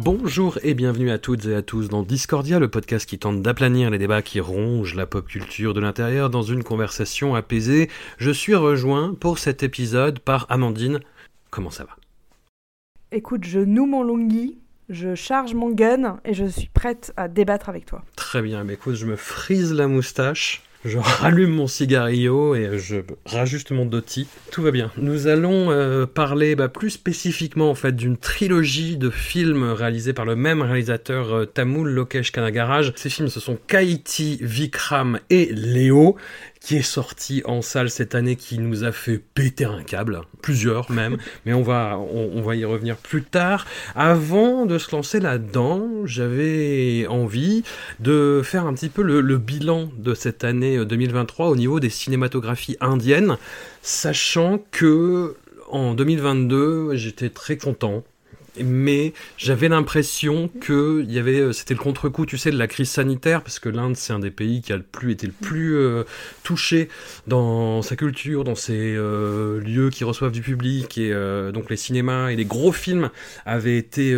Bonjour et bienvenue à toutes et à tous dans Discordia, le podcast qui tente d'aplanir les débats qui rongent la pop culture de l'intérieur dans une conversation apaisée. Je suis rejoint pour cet épisode par Amandine. Comment ça va? Écoute, je noue mon lungi, je charge mon gun et je suis prête à débattre avec toi. Très bien, mais écoute, je me frise la moustache. Je rallume mon cigarillo et je rajuste mon doti. Tout va bien. Nous allons euh, parler bah, plus spécifiquement en fait d'une trilogie de films réalisés par le même réalisateur euh, Tamoul Lokesh Kanagaraj. Ces films ce sont Kaiti, Vikram et Léo qui est sorti en salle cette année qui nous a fait péter un câble, plusieurs même, mais on va, on, va y revenir plus tard. Avant de se lancer là-dedans, j'avais envie de faire un petit peu le, le bilan de cette année 2023 au niveau des cinématographies indiennes, sachant que en 2022, j'étais très content mais j'avais l'impression que il y avait, euh, c'était le contre-coup, tu sais, de la crise sanitaire, parce que l'Inde c'est un des pays qui a le plus été le plus euh, touché dans sa culture, dans ses euh, lieux qui reçoivent du public et donc les cinémas et les gros films avaient été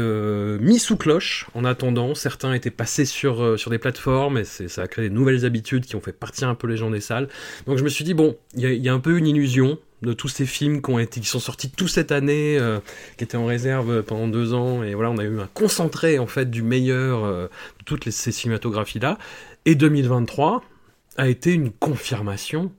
mis sous cloche en attendant. Certains étaient passés sur sur des plateformes et ça a créé des nouvelles habitudes qui ont fait partir un peu les gens des salles. Donc je me suis dit bon, il y, y a un peu une illusion de tous ces films qui sont sortis toute cette année, euh, qui étaient en réserve pendant deux ans, et voilà, on a eu un concentré en fait du meilleur euh, de toutes ces cinématographies là. Et 2023 a été une confirmation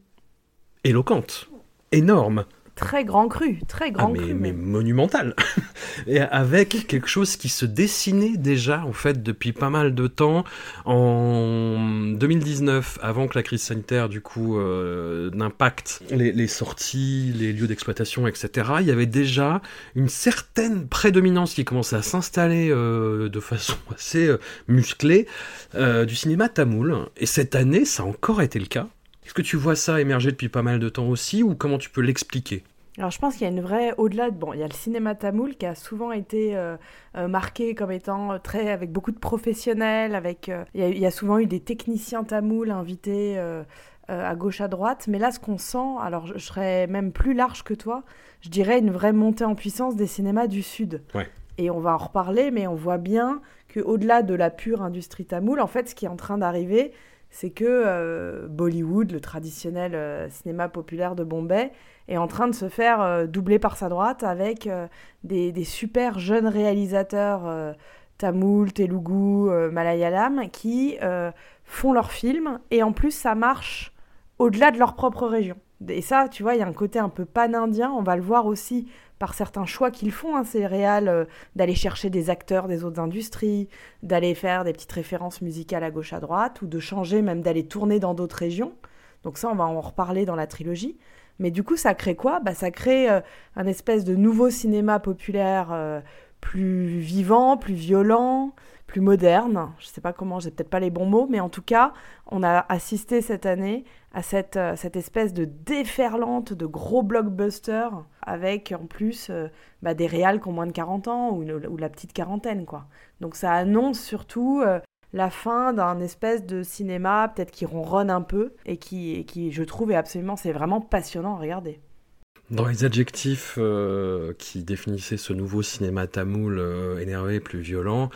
éloquente, énorme très grand cru, très grand ah, mais, cru. Mais monumental. Et avec quelque chose qui se dessinait déjà, en fait, depuis pas mal de temps. En 2019, avant que la crise sanitaire, du coup, euh, n'impacte les, sorties, les lieux d'exploitation, etc., il y avait déjà une certaine prédominance qui commençait à s'installer euh, de façon assez euh, musclée du cinéma tamoul. Et cette année, ça a encore été le cas. Est-ce que tu vois ça émerger depuis pas mal de temps aussi, ou comment tu peux l'expliquer? Alors je pense qu'il y a une vraie, au-delà de, bon, il y a le cinéma tamoul qui a souvent été euh, euh, marqué comme étant très, avec beaucoup de professionnels, avec, euh, il, y a, souvent eu des techniciens tamouls invités à gauche à droite, mais là ce qu'on sent, alors je, serais même plus large que toi, je dirais une vraie montée en puissance des cinémas du Sud. Et on va en reparler, mais on voit bien qu'au-delà de la pure industrie tamoul, en fait ce qui est en train d'arriver, c'est que Bollywood, le traditionnel cinéma populaire de Bombay, est en train de se faire euh, doubler par sa droite avec euh, des, super jeunes réalisateurs euh, tamoul, telugu, malayalam qui font leurs films et en plus ça marche au-delà de leur propre région. Et ça, tu vois, il y a un côté un peu pan-indien, on va le voir aussi par certains choix qu'ils font, hein, ces réals, d'aller chercher des acteurs des autres industries, d'aller faire des petites références musicales à gauche à droite, ou de changer, même d'aller tourner dans d'autres régions. Donc ça, on va en reparler dans la trilogie. Mais du coup, ça crée quoi? Bah, Ça crée euh, un espèce de nouveau cinéma populaire euh, plus vivant, plus violent, plus moderne. Je ne sais pas comment, j'ai peut-être pas les bons mots, mais en tout cas, on a assisté cette année à cette, euh, cette espèce de déferlante de gros blockbusters avec en plus bah, des réals qui ont moins de 40 ans ou, la petite quarantaine. quoi. Donc ça annonce surtout la fin d'un espèce de cinéma peut-être qui ronronne un peu et qui, qui je trouve, est absolument, c'est vraiment passionnant à regarder. Dans les adjectifs euh, qui définissaient ce nouveau cinéma tamoul euh, énervé, plus violent,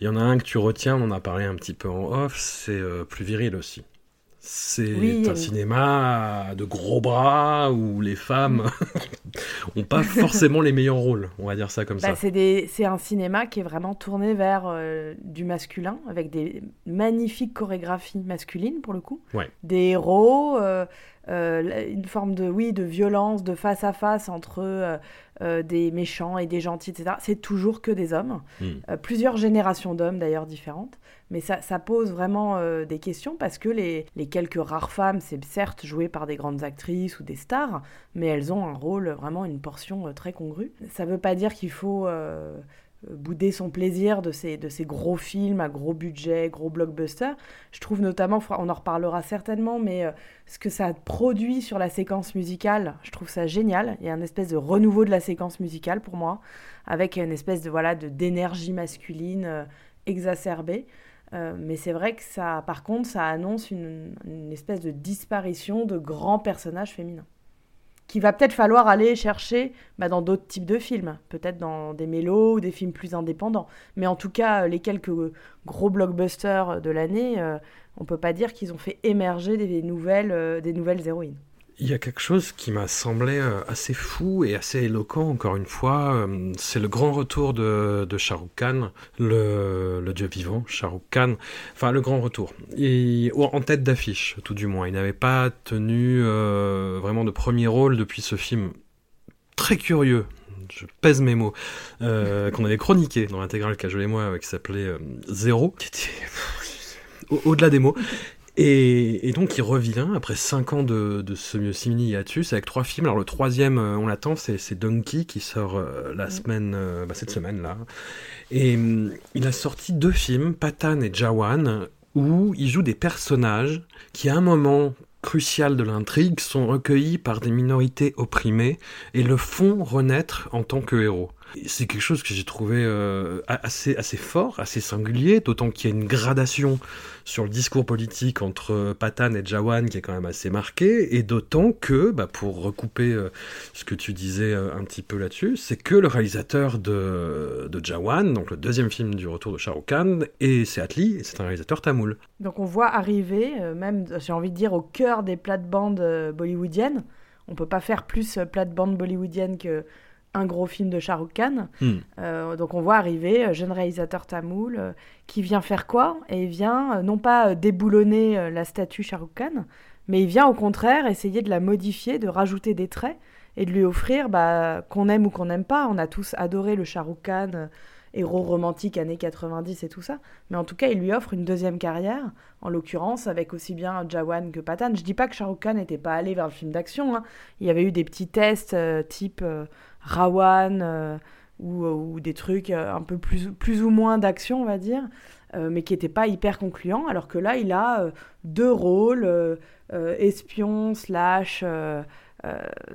il y en a un que tu retiens, on en a parlé un petit peu en off, c'est euh, plus viril aussi. C'est un cinéma de gros bras où les femmes n'ont pas forcément les meilleurs rôles, on va dire ça comme bah, ça. C'est un cinéma qui est vraiment tourné vers du masculin, avec des magnifiques chorégraphies masculines pour le coup. Des héros, euh, une forme de, oui, de violence, de face à face entre des méchants et des gentils, etc. C'est toujours que des hommes. Hmm. plusieurs générations d'hommes d'ailleurs différentes. Mais ça, ça pose vraiment des questions parce que les, les quelques rares femmes, c'est certes joué par des grandes actrices ou des stars, mais elles ont un rôle, vraiment une portion très congrue. Ça ne veut pas dire qu'il faut euh, bouder son plaisir de ces, de ces gros films à gros budget, gros blockbusters. Je trouve notamment, on en reparlera certainement, mais euh, ce que ça produit sur la séquence musicale, je trouve ça génial. Il y a une espèce de renouveau de la séquence musicale pour moi, avec une espèce de voilà de d'énergie masculine euh, exacerbée. mais c'est vrai que ça, par contre, ça annonce une, une espèce de disparition de grands personnages féminins qu'il va peut-être falloir aller chercher bah, dans d'autres types de films, peut-être dans des mélos ou des films plus indépendants. Mais en tout cas, les quelques gros blockbusters de l'année, on euh, on peut pas dire qu'ils ont fait émerger des nouvelles, euh, des nouvelles héroïnes. Il y a quelque chose qui m'a semblé euh, assez fou et assez éloquent, encore une fois. Euh, c'est le grand retour de, Rukh Khan, le, dieu vivant, Shah Rukh Khan. Enfin, le grand retour. Et, en tête d'affiche, tout du moins. Il n'avait pas tenu euh, vraiment de premier rôle depuis ce film très curieux. Je pèse mes mots. qu'on avait chroniqué dans l'intégrale Cajol et moi, qui s'appelait Zéro, qui était au-delà des mots, et, donc il revient après 5 ans de, de ce simili hiatus avec trois films. Alors le troisième, euh, on l'attend, c'est Donkey qui sort euh, la semaine, euh, bah, cette semaine là. Et mm, il a sorti deux films, Patan et Jawan, où il joue des personnages qui à un moment crucial de l'intrigue sont recueillis par des minorités opprimées et le font renaître en tant que héros. C'est quelque chose que j'ai trouvé euh, assez, fort, assez singulier, d'autant qu'il y a une gradation sur le discours politique entre Patan et Jawan qui est quand même assez marquée, et d'autant que, bah, pour recouper euh, ce que tu disais euh, un petit peu là-dessus, c'est que le réalisateur de, de Jawan, donc le deuxième film du retour de Shah Rukh Khan, et c'est Atli, c'est un réalisateur tamoul. Donc on voit arriver, même, j'ai envie de dire, au cœur des plates-bandes bollywoodiennes. On peut pas faire plus plate-bande bollywoodienne que un gros film de Shah Rukh Khan. Hmm. Euh, donc on voit arriver, euh, jeune réalisateur tamoul, euh, qui vient faire quoi? Et il vient non pas déboulonner la statue Shah Rukh Khan, mais il vient au contraire essayer de la modifier, de rajouter des traits et de lui offrir, bah, qu'on aime ou qu'on n'aime pas. On a tous adoré le Shah Rukh Khan, héros romantique années 90 et tout ça. Mais en tout cas, il lui offre une deuxième carrière, en l'occurrence avec aussi bien Jawan que Patan. Je dis pas que Shah Rukh Khan n'était pas allé vers le film d'action. Hein. Il y avait eu des petits tests type Rawan euh, ou, des trucs euh, un peu plus, plus ou moins d'action, on va dire, euh, mais qui n'étaient pas hyper concluants, alors que là, il a deux rôles, espion, slash...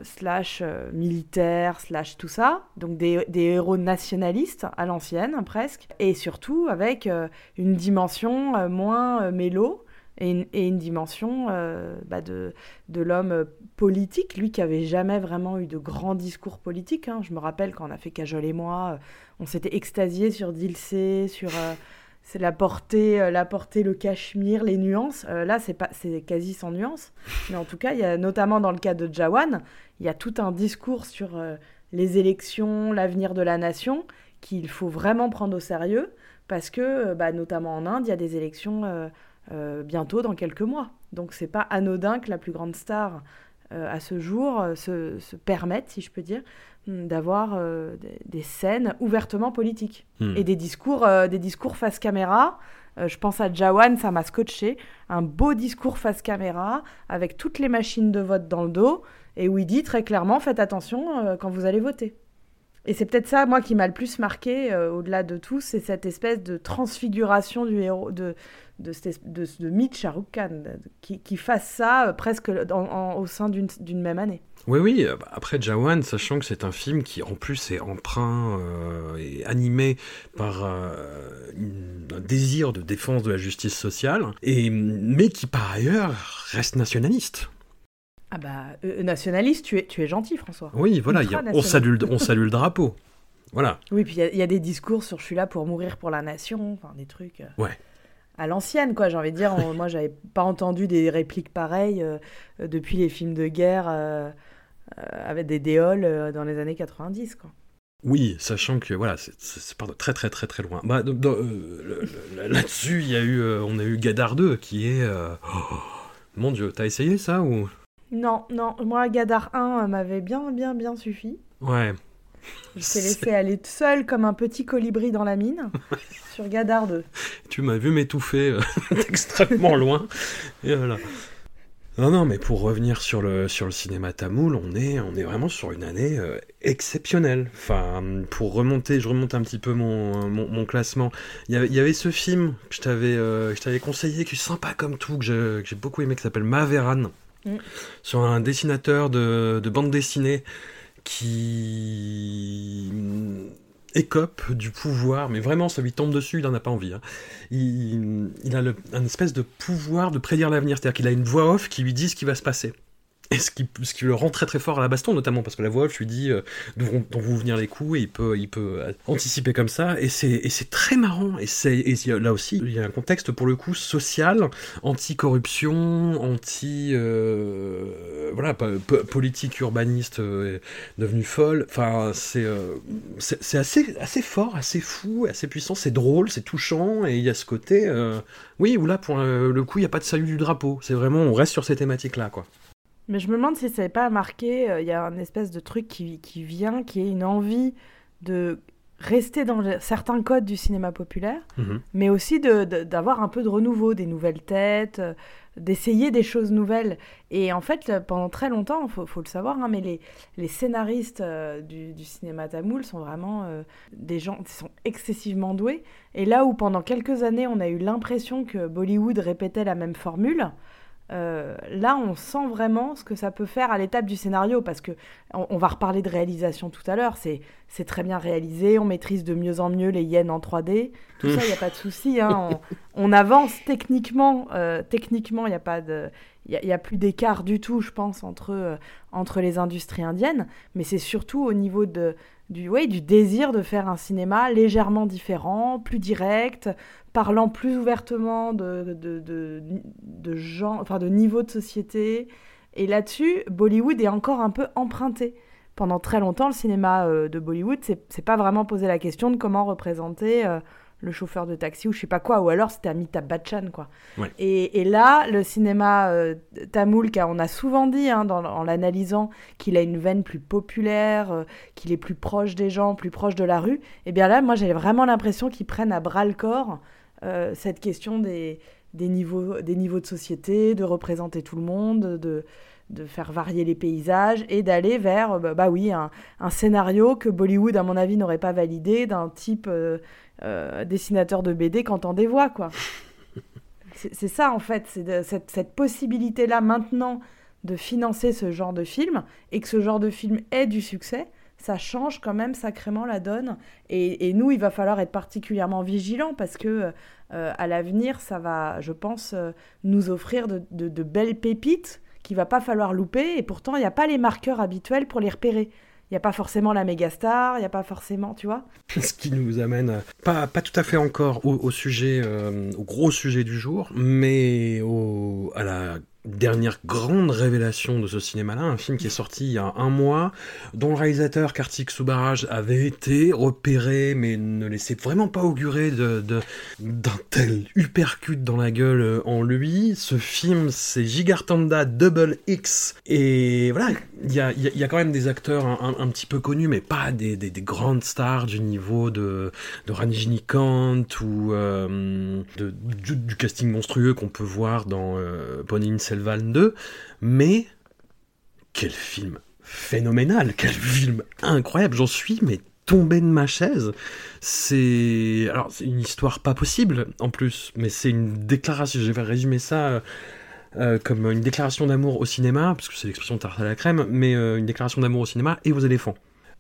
slash militaire, slash tout ça, donc des, des héros nationalistes à l'ancienne presque, et surtout avec une dimension moins mélo, et une, dimension euh, bah, de, de l'homme politique, lui qui avait jamais vraiment eu de grands discours politiques. Hein. Je me rappelle quand on a fait Cajol et moi, euh, on s'était extasié sur Dilsey, sur euh, c'est la portée, la portée, le cachemire, les nuances. là, c'est pas, c'est quasi sans nuances. Mais en tout cas, il y a notamment dans le cas de Jawan, il y a tout un discours sur les élections, l'avenir de la nation qu'il faut vraiment prendre au sérieux parce que, bah, notamment en Inde, il y a des élections euh, bientôt dans quelques mois. Donc c'est pas anodin que la plus grande star euh, à ce jour euh, se, se, permette, si je peux dire, hmm, d'avoir des, scènes ouvertement politiques hmm. et des discours, des discours face caméra. je pense à Jawan, ça m'a scotché. Un beau discours face caméra avec toutes les machines de vote dans le dos et où il dit très clairement faites attention quand vous allez voter. Et c'est peut-être ça, moi, qui m'a le plus marqué, au-delà de tout, c'est cette espèce de transfiguration du héros, de, de, de, de mythe Shah Khan, qui, qui fasse ça euh, presque au sein d'une même année. Oui, oui, euh, bah, après Jawan, sachant que c'est un film qui en plus est emprunt euh, et animé par un désir de défense de la justice sociale, et, mais qui par ailleurs reste nationaliste. Ah bah, nationaliste, tu es, tu es gentil François. Oui, voilà, on, salue, on salue le drapeau. Voilà. Oui, puis il y, y, a des discours sur je suis là pour mourir pour la nation, enfin des trucs. Ouais à l'ancienne, quoi. J'ai envie de dire, moi, j'avais pas entendu des répliques pareilles euh, depuis les films de guerre euh, euh, avec des déoles dans les années 90, quoi. Oui, sachant que voilà, c'est part de très très très très loin. Bah, Là-dessus, il y a eu, on a eu Gadar 2 qui est, oh, mon Dieu, t'as essayé ça ou? Non, non, moi Gadar 1 m'avait bien, bien, bien suffi. Ouais. Je t'ai laissé aller seul comme un petit colibri dans la mine sur Gadar 2. Tu m'as vu m'étouffer euh, extrêmement loin. Et voilà. Non, non, mais pour revenir sur le, sur le cinéma tamoul, on est, on est vraiment sur une année euh, exceptionnelle. Enfin, pour remonter, je remonte un petit peu mon, mon, mon classement. Il y, avait, il y avait ce film que je t'avais euh, je t'avais conseillé, qui est sympa comme tout, que j'ai beaucoup aimé, qui s'appelle Maveran, Mm. sur un dessinateur de, de bande dessinée qui écope du pouvoir, mais vraiment, ça lui tombe dessus, il en a pas envie. hein. Il, il a le- un espèce de pouvoir de prédire l'avenir, c'est-à-dire qu'il a une voix off qui lui dit ce qui va se passer. Et ce qui, le rend très très fort à la baston, notamment parce que la voix off lui dit euh, d'où vont, venir les coups et il peut, il peut anticiper comme ça. Et c'est, très marrant. Et, là aussi, il y a un contexte pour le coup social, anti-corruption, anti. euh, voilà, po- po- politique urbaniste euh, devenue folle. Enfin, c'est, euh, c'est, assez, assez fort, assez fou, assez puissant. C'est drôle, c'est touchant. Et il y a ce côté. euh, oui, où là, pour le coup, il n'y a pas de salut du drapeau. C'est vraiment, on reste sur ces thématiques-là, quoi. Mais je me demande si ça n'est pas marqué, euh, il y a un espèce de truc qui, qui vient, qui est une envie de rester dans le- certains codes du cinéma populaire, Mhm. mais aussi d'avoir un peu de renouveau, des nouvelles têtes, euh, d'essayer des choses nouvelles. Et en fait, euh, pendant très longtemps, il faut, faut le savoir, hein, mais les, les scénaristes euh, du, du cinéma tamoul sont vraiment euh, des gens qui sont excessivement doués. Et là où pendant quelques années, on a eu l'impression que Bollywood répétait la même formule, euh, là, on sent vraiment ce que ça peut faire à l'étape du scénario, parce que on, on va reparler de réalisation tout à l'heure. C'est très bien réalisé, on maîtrise de mieux en mieux les yens en 3D. Tout ça, il n'y a pas de souci. hein. On, on avance techniquement. euh, techniquement, il n'y a pas de, il y, a plus d'écart du tout, je pense, entre euh, entre les industries indiennes. Mais c'est surtout au niveau de du, ouais, du désir de faire un cinéma légèrement différent, plus direct, parlant plus ouvertement de, de, de, de gens, enfin de niveau de société. Et là-dessus, Bollywood est encore un peu emprunté. Pendant très longtemps, le cinéma euh, de Bollywood, c'est pas vraiment posé la question de comment représenter euh, le chauffeur de taxi ou je sais pas quoi, ou alors c'était Amitabh Bachchan, quoi. Ouais. Et, et là, le cinéma euh, tamoul, car on a souvent dit, hein, dans- en l'analysant, qu'il a une veine plus populaire, euh, qu'il est plus proche des gens, plus proche de la rue, et bien là, moi, j'ai vraiment l'impression qu'ils prennent à bras le corps cette question des, des, niveaux, des niveaux de société, de représenter tout le monde, de, de faire varier les paysages et d'aller vers, euh, bah, bah oui, un, un scénario que Bollywood, à mon avis, n'aurait pas validé d'un type euh, euh, dessinateur de BD qu'entend des voix, quoi. C'est ça, en fait, c'est cette, cette possibilité-là maintenant de financer ce genre de film et que ce genre de film ait du succès, ça change quand même sacrément la donne. Et, nous, il va falloir être particulièrement vigilants parce que euh, à l'avenir, ça va, je pense, euh, nous offrir de, belles pépites qu'il va pas falloir louper. Et pourtant, il n'y a pas les marqueurs habituels pour les repérer. Il n'y a pas forcément la méga star, il n'y a pas forcément, tu vois. Ce qui nous amène pas, pas tout à fait encore au, au sujet, euh, au gros sujet du jour, mais au, à la dernière grande révélation de ce cinéma-là, un film qui est sorti il y a un mois, dont le réalisateur Kartik Subaraj avait été repéré, mais ne laissait vraiment pas augurer de, de- d'un tel uppercut dans la gueule euh, en lui. Ce film, c'est Gigartanda Double X, et voilà, il y a, y y a quand même des acteurs un, petit peu connus, mais pas des, des- des grandes stars du niveau de, de Rajinikanth ou euh, de- du, casting monstrueux qu'on peut voir dans euh, Ponniyin Selvan 2, mais quel film phénoménal, quel film incroyable, j'en suis mais tombé de ma chaise. C'est alors une histoire pas possible en plus, mais c'est une déclaration. Je vais résumer ça. euh, euh, comme une déclaration d'amour au cinéma, parce que c'est l'expression tarte à la crème, mais euh, une déclaration d'amour au cinéma et aux éléphants.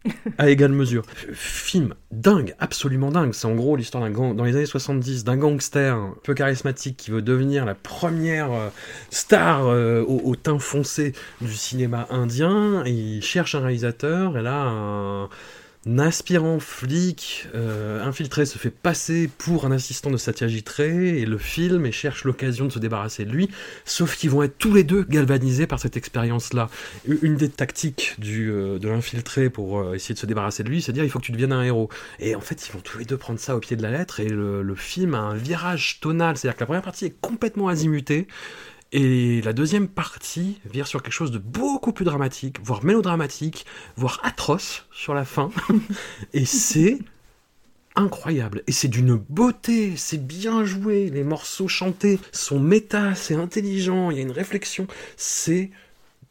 à égale mesure. Film dingue, absolument dingue. C'est en gros l'histoire d'un gang, dans les années 70, d'un gangster peu charismatique qui veut devenir la première euh, star euh, au, teint foncé du cinéma indien. Il cherche un réalisateur, et là, un aspirant flic euh, infiltré se fait passer pour un assistant de Satyajit Ray, et le film et cherche l'occasion de se débarrasser de lui. Sauf qu'ils vont être tous les deux galvanisés par cette expérience-là. Une des tactiques euh, de l'infiltré pour euh, essayer de se débarrasser de lui, c'est de dire il faut que tu deviennes un héros. Et en fait, ils vont tous les deux prendre ça au pied de la lettre, et le, le film a un virage tonal, c'est-à-dire que la première partie est complètement azimutée, Et la deuxième partie vire sur quelque chose de beaucoup plus dramatique, voire mélodramatique, voire atroce sur la fin. et c'est incroyable. Et c'est d'une beauté, c'est bien joué, les morceaux chantés sont méta, c'est intelligent, il y a une réflexion, c'est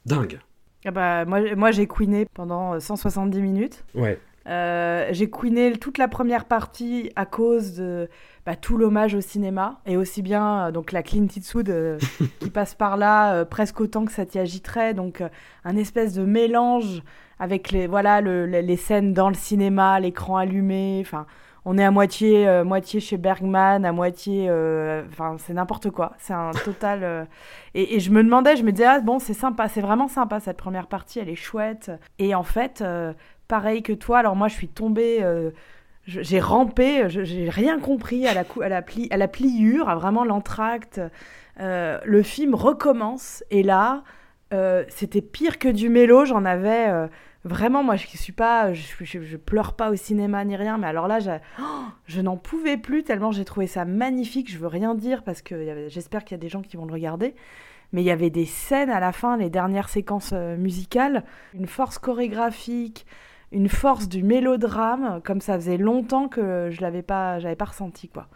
dingue. Ah bah, moi, moi j'ai queené pendant 170 minutes. Ouais. Euh, j'ai queené toute la première partie à cause de bah, tout l'hommage au cinéma et aussi bien euh, donc la Clint Eastwood euh, qui passe par là presque autant que ça t'y agiterait donc un espèce de mélange avec les voilà le, les scènes dans le cinéma l'écran allumé enfin on est à moitié, moitié chez Bergman, à moitié. Enfin, c'est n'importe quoi. C'est un total. Euh, et, je me demandais, je me disais, ah, bon, c'est sympa, c'est vraiment sympa cette première partie, elle est chouette. Et en fait, pareil que toi, alors moi, je suis tombée. j'ai rampé, j'ai rien compris à la, à la, pli, à la pliure, à vraiment l'entracte. le film recommence, et là, c'était pire que du mélo, j'en avais Vraiment, moi, je suis pas, je, pleure pas au cinéma ni rien, mais alors là, oh, je n'en pouvais plus tellement j'ai trouvé ça magnifique. Je veux rien dire parce que j'espère qu'il y a des gens qui vont le regarder. Mais il y avait des scènes à la fin, les dernières séquences euh, musicales, une force chorégraphique, une force du mélodrame, comme ça faisait longtemps que je l'avais pas, j'avais pas ressenti quoi.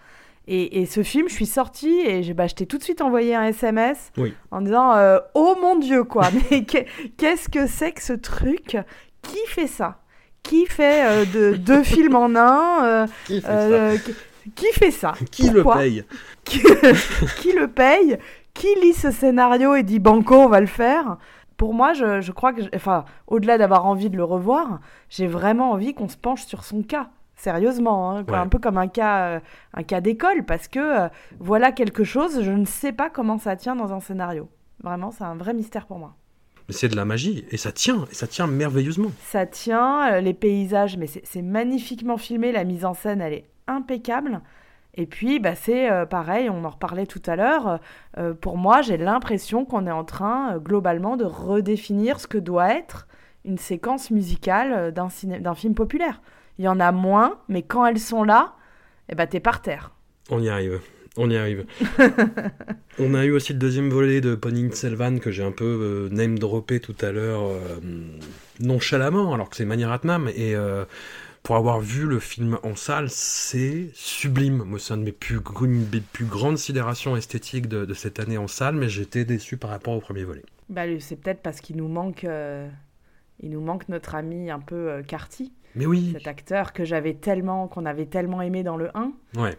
Et, ce film, je suis sortie et j'ai bah, tout de suite envoyé un SMS en disant euh, Oh mon Dieu, quoi. Mais qu'est-ce que c'est que ce truc? Qui fait ça? Qui fait euh, de, deux films en un euh, qui, fait ça? qui, le paye? Qui, le paye? Qui lit ce scénario et dit Banco, on va le faire? Pour moi, je, je crois que, enfin, au-delà d'avoir envie de le revoir, j'ai vraiment envie qu'on se penche sur son cas sérieusement, hein, un peu comme un cas, euh, un cas d'école, parce que euh, voilà quelque chose, je ne sais pas comment ça tient dans un scénario. Vraiment, c'est un vrai mystère pour moi. Mais c'est de la magie, et ça tient, et ça tient merveilleusement. Ça tient, euh, les paysages, mais c'est magnifiquement filmé, la mise en scène, elle est impeccable. Et puis, bah, c'est pareil, on en reparlait tout à l'heure. pour moi, j'ai l'impression qu'on est en train, globalement, de redéfinir ce que doit être une séquence musicale d'un film populaire. Il y en a moins, mais quand elles sont là, eh ben, t'es par terre. On y arrive. On y arrive. on a eu aussi le deuxième volet de Ponning Selvan que j'ai un peu euh, name droppé tout à l'heure euh, nonchalamment, alors que c'est Maniratnam. Et euh, pour avoir vu le film en salle, c'est sublime. Moi, c'est une de mes plus, plus grandes sidérations esthétiques de, cette année en salle, mais j'étais déçu par rapport au premier volet. Bah, c'est peut-être parce qu'il nous manque, il nous manque notre ami un peu Carty. Mais oui. Cet acteur que j'avais tellement, qu'on avait tellement aimé dans le 1,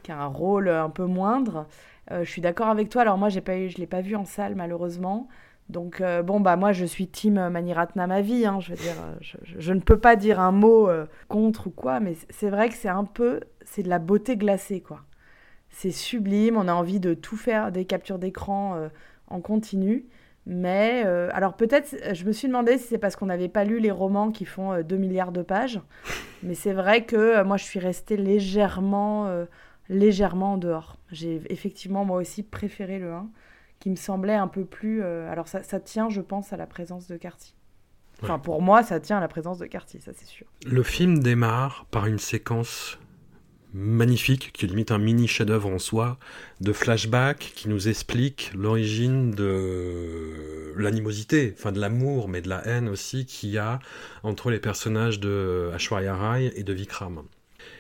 qui a un rôle un peu moindre. Euh, je suis d'accord avec toi. Alors moi, j'ai pas eu, je l'ai pas vu en salle malheureusement. Donc euh, bon bah moi je suis team Maniratna ma vie. Hein, je veux dire, euh, je, ne peux pas dire un mot contre ou quoi, mais c'est vrai que c'est un peu, c'est de la beauté glacée quoi. C'est sublime. On a envie de tout faire, des captures d'écran en continu. Mais euh, alors peut-être, je me suis demandé si c'est parce qu'on n'avait pas lu les romans qui font 2 euh, milliards de pages. Mais c'est vrai que euh, moi, je suis restée légèrement, légèrement en dehors. J'ai effectivement, moi aussi, préféré le 1, qui me semblait un peu plus... alors ça, ça, tient, je pense, à la présence de Carty. Enfin, pour moi, ça tient à la présence de Carty, ça c'est sûr. Le film démarre par une séquence magnifique, qui est limite un mini chef-d'œuvre en soi, de flashback qui nous explique l'origine de l'animosité, enfin de l'amour, mais de la haine aussi qu'il y a entre les personnages de Ashwarya Rai et de Vikram.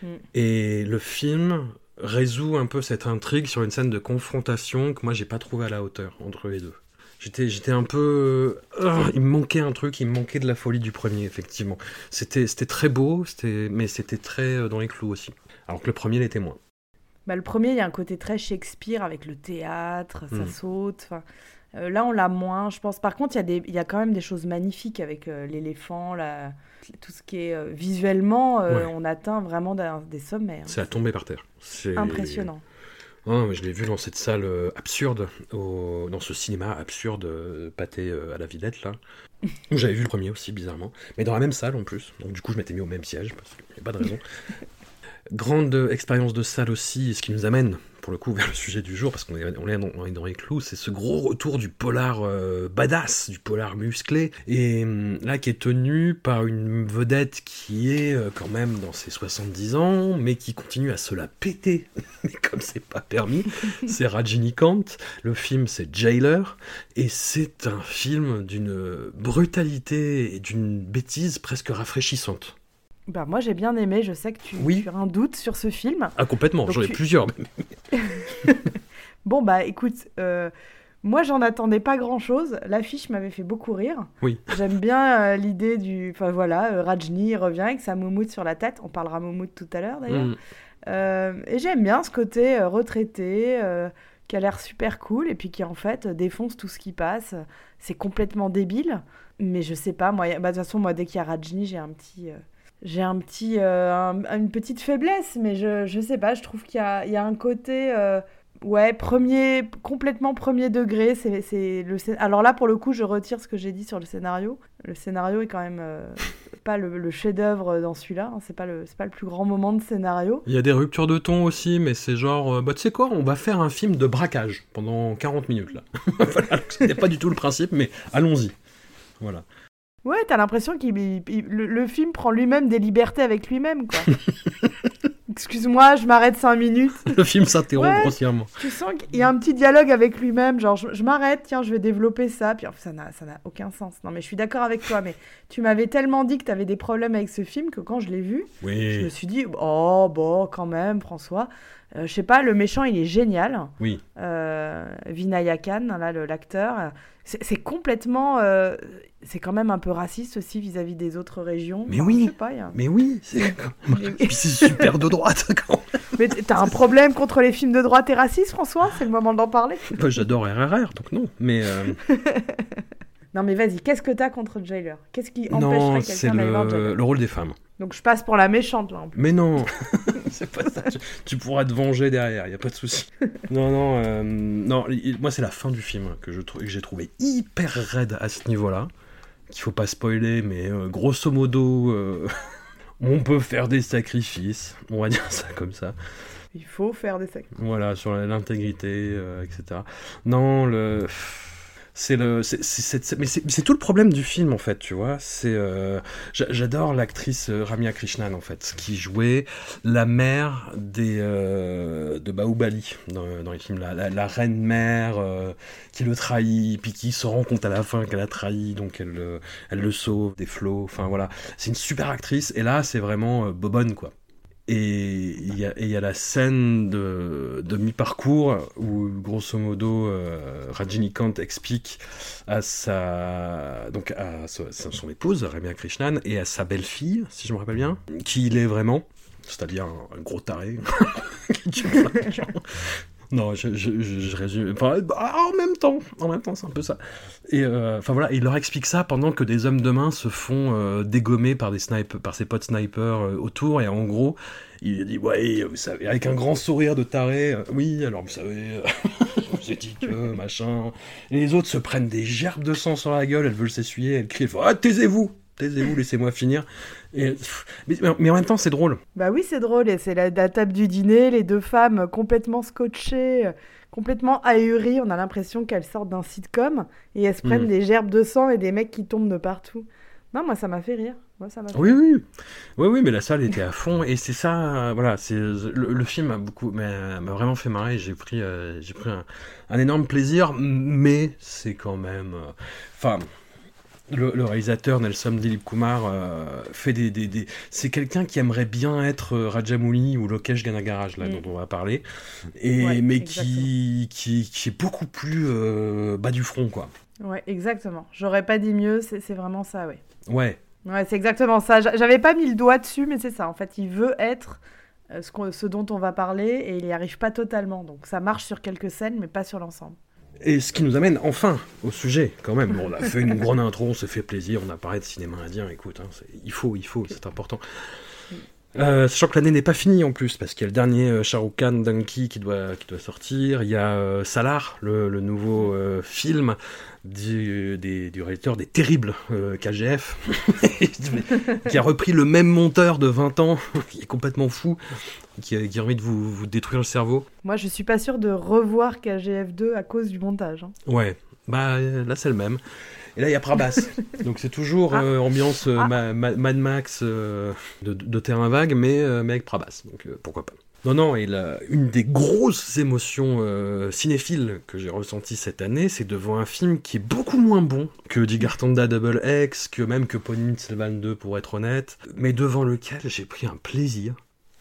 Mm. Et le film résout un peu cette intrigue sur une scène de confrontation que moi j'ai pas trouvé à la hauteur entre les deux. J'étais, j'étais un peu. Euh, il me manquait un truc, il me manquait de la folie du premier, effectivement. C'était, c'était très beau, c'était, mais c'était très euh, dans les clous aussi alors que le premier l'était moins. Bah, le premier, il y a un côté très Shakespeare avec le théâtre, ça hmm. saute. Euh, là, on l'a moins, je pense. Par contre, il y, a des, y a quand même des choses magnifiques avec euh, l'éléphant, la... tout ce qui est euh, visuellement, on atteint vraiment des sommets. Hein. C'est à tomber par terre. C'est impressionnant. Ah, je l'ai vu dans cette salle absurde, dans ce cinéma absurde pâté à la Villette, là. J'avais vu le premier aussi, bizarrement. Mais dans la même salle en plus. Donc du coup, je m'étais mis au même siège, parce qu'il n'y a pas de raison. Grande expérience de salle aussi, ce qui nous amène pour le coup, vers le sujet du jour, parce qu'on est, on est, dans, on est dans les clous, c'est ce gros retour du polar euh, badass, du polar musclé, et hum, là qui est tenu par une vedette qui est euh, quand même dans ses 70 ans, mais qui continue à se la péter, mais comme c'est pas permis, c'est Rajinikanth, le film c'est Jailer, et c'est un film d'une brutalité et d'une bêtise presque rafraîchissante. Bah, moi j'ai bien aimé, je sais que tu, Oui. tu as un doute sur ce film. Ah complètement, j'en ai tu- plusieurs. Bon bah écoute, euh, moi j'en attendais pas grand chose. L'affiche m'avait fait beaucoup rire. Oui. J'aime bien euh, l'idée du. Enfin voilà, euh, Rajni revient avec sa moumoute sur la tête. On parlera moumoute tout à l'heure d'ailleurs. Mm. Et j'aime bien ce côté retraité qui a l'air super cool et puis qui en fait défonce tout ce qui passe. C'est complètement débile. Mais je sais pas, moi, bah, de toute façon, moi dès qu'il y a Rajni, j'ai un petit. J'ai un petit, euh, un- une petite faiblesse, mais je, je sais pas, je trouve qu'il y y a un côté, euh, ouais, premier, complètement premier degré. C'est, c'est le, alors là, pour le coup, je retire ce que j'ai dit sur le scénario. Le scénario est quand même euh, pas le, chef-d'œuvre dans celui-là. hein, c'est pas le, pas le plus grand moment de scénario. Il y a des ruptures de ton aussi, mais c'est genre, bah tu sais quoi, on va faire un film de braquage pendant 40 minutes là. voilà, pas du tout le principe, mais allons-y. Voilà. Ouais, t'as l'impression il- le, le film prend lui-même des libertés avec lui-même, quoi. Excuse-moi, je m'arrête cinq minutes. Le film s'interrompt Ouais. grossièrement. Tu sens qu'il y a un petit dialogue avec lui-même, genre je, je m'arrête, tiens, je vais développer ça, puis ça n'a ça n'a aucun sens. Non, mais je suis d'accord avec toi, mais tu m'avais tellement dit que tu avais des problèmes avec ce film que quand je l'ai vu, je me suis dit, oh, bon, quand même, François. Euh, je sais pas, le méchant, il est génial. oui. Euh, Vinayakan, là, l'acteur. C'est complètement. euh, c'est quand même un peu raciste aussi vis-à-vis des autres régions. Mais Enfin, oui. Je sais pas, il y a- Mais oui, c'est Mais- Puis c'est super de droite quand Mais t'as un problème contre les films de droite et racistes, François? C'est le moment d'en parler. Bah, J'adore RRR, donc non. Mais euh, Non, mais vas-y, qu'est-ce que t'as contre Jailer? Qu'est-ce qui non, empêcherait c'est quelqu'un d'aller voir le, rôle des femmes. Donc je passe pour la méchante, là, en plus. Mais non, c'est pas ça. Tu, pourras te venger derrière, y a pas de souci. Non, non, euh, non. il- Moi, c'est la fin du film que je que j'ai trouvé hyper raide à ce niveau-là. Qu'il faut pas spoiler, mais euh, grosso modo, euh, on peut faire des sacrifices. On va dire ça comme ça. Il faut faire des sacrifices. Voilà, sur l'intégrité, etc. Non, le. C'est le, c'est- mais c'est, tout le problème du film en fait, tu vois. C'est, euh, j'a- j'adore l'actrice euh, Ramya Krishnan en fait, qui jouait la mère des euh, de Bahubali dans, dans les films, la, la, reine mère euh, qui le trahit, puis qui se rend compte à la fin qu'elle a trahi, donc elle, le- elle le sauve des flots. Enfin voilà, c'est une super actrice. Et là, c'est vraiment euh, bobonne quoi. Et il y, a- y la scène de, de mi-parcours où, grosso modo, euh, Rajinikanth explique à sa, donc à son épouse, Ramya Krishnan, et à sa belle-fille, si je me rappelle bien, qui il est vraiment, c'est-à-dire un, un gros taré. Non, je, je, je- résume. Bah, en même temps, en même temps, c'est un peu ça. Et euh, enfin voilà, il leur explique ça pendant que des hommes de main se font euh, dégommer par des snipers, par ses potes snipers euh, autour. Et en gros, il dit ouais, vous savez, avec un grand sourire de taré, euh, oui, alors vous savez, euh, je vous ai dit que machin. Et les autres se prennent des gerbes de sang sur la gueule, elles veulent s'essuyer, elles crient, ah taisez-vous, taisez-vous, laissez-moi finir. Et, mais, mais en même temps, c'est drôle. Bah oui, c'est drôle. Et c'est la, la table du dîner, les deux femmes complètement scotchées, euh, complètement ahuries. On a l'impression qu'elles sortent d'un sitcom et elles se prennent Mm. des gerbes de sang et des mecs qui tombent de partout. Non, moi, ça m'a fait rire. Moi, ça m'a fait Oui, oui, oui, oui, mais la salle était à fond et c'est ça, euh, voilà, c'est le, le film m'a beaucoup, m'a vraiment fait marrer. J'ai pris, euh, j'ai pris un, un énorme plaisir, mais c'est quand même, euh, enfin. Le, le réalisateur Nelson Dilip Kumar euh, fait des, des, des- c'est quelqu'un qui aimerait bien être euh, Rajamouli ou Lokesh Ganagaraj là Mm. dont on va parler et Ouais, mais qui, qui qui est beaucoup plus euh, bas du front quoi Ouais, exactement. J'aurais pas dit mieux. C'est vraiment ça, ouais. ouais Ouais, c'est exactement ça. J'a- J'avais pas mis le doigt dessus, mais c'est ça. En fait, il veut être ce, ce dont on va parler et il n'y arrive pas totalement. Donc ça marche sur quelques scènes, mais pas sur l'ensemble. Et ce qui nous amène enfin au sujet, quand même. Bon, on a fait une grande intro, on s'est fait plaisir, on a parlé de cinéma indien, écoute, hein, il faut, il faut, c'est important. Euh, sachant que l'année n'est pas finie en plus, parce qu'il y a le dernier euh, Shah Rukh Khan Donkey qui doit, qui doit sortir, il y a euh, Salar, le, le nouveau euh, film du, des- du réalisateur des terribles KGF, qui a repris le même monteur de 20 ans, qui est complètement fou, qui a, qui a envie de vous, vous détruire le cerveau. Moi, je suis pas sûre de revoir KGF2 à cause du montage. hein. Ouais, bah là c'est le même. Et là il y a Prabas. Donc c'est toujours Ah. euh, ambiance euh, Ah. Ma- Ma- Mad Max euh, de, de terrain vague, mais, mais avec Prabas. Donc pourquoi pas. Non, non, et la- une des grosses émotions euh, cinéphiles que j'ai ressenties cette année, c'est devant un film qui est beaucoup moins bon que Digartanda Double X, que même que Pony Sylvan 2 pour être honnête, mais devant lequel j'ai pris un plaisir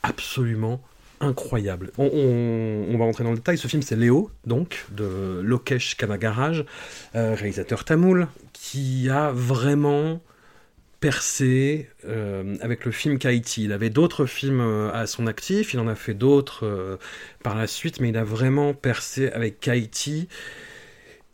absolument incroyable. On, on- on va rentrer dans le détail. Ce film, c'est Léo, donc, de Lokesh Kanagaraj, euh, réalisateur tamoul, qui a vraiment percé euh, avec le film Kaiti. Il avait d'autres films euh, à son actif, il en a fait d'autres euh, par la suite, mais il a vraiment percé avec Kaiti,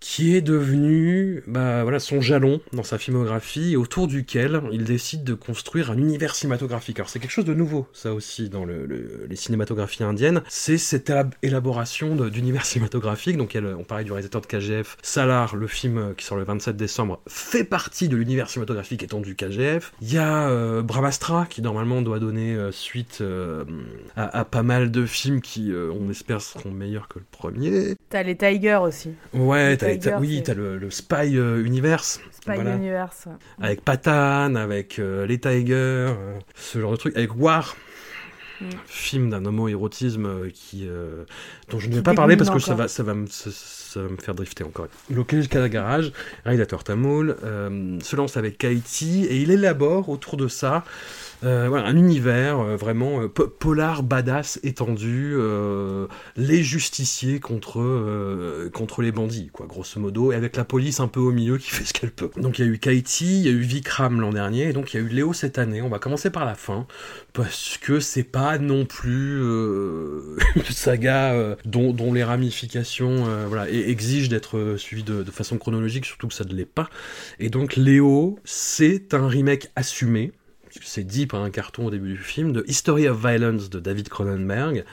qui est devenu bah, voilà, son jalon dans sa filmographie, et autour duquel il décide de construire un univers cinématographique. Alors c'est quelque chose de nouveau, ça aussi, dans le- le- les cinématographies indiennes, c'est cette élab- élaboration d'univers cinématographique. Donc on parlait du réalisateur de KGF, Salar, le film qui sort le 27 décembre, fait partie de l'univers cinématographique étendu KGF. Il y a euh, Brahmastra, qui normalement doit donner euh, suite euh, à, à pas mal de films qui, euh, on espère, seront meilleurs que le premier. T'as les Tigers aussi. Ouais, t'as- Tiger, oui, t'as le, le Spy euh, Universe. Spy Voilà. Universe. ouais. Avec Patan, avec euh, les Tigers, euh, ce genre de truc, avec War. Mm. Film d'un homo-érotisme qui, euh, dont je ne vais pas parler parce que ça va, ça, va me, ça, ça va me faire drifter encore. Lokesh Kanagaraj, réalisateur tamoul, euh, se lance avec Kaiti et il élabore autour de ça voilà, un univers euh, vraiment euh, po- polar, badass, étendu, euh, les justiciers contre, euh, contre les bandits, quoi, grosso modo, et avec la police un peu au milieu qui fait ce qu'elle peut. Donc il y a eu Kaiti, il y a eu Vikram l'an dernier, et donc il y a eu Léo cette année. On va commencer par la fin, parce que c'est pas non plus euh, une saga euh, dont, dont les ramifications euh, voilà, exigent d'être euh, suivies de, de façon chronologique, surtout que ça ne l'est pas. Et donc Léo, c'est un remake assumé, c'est dit par un carton au début du film, de History of Violence de David Cronenberg,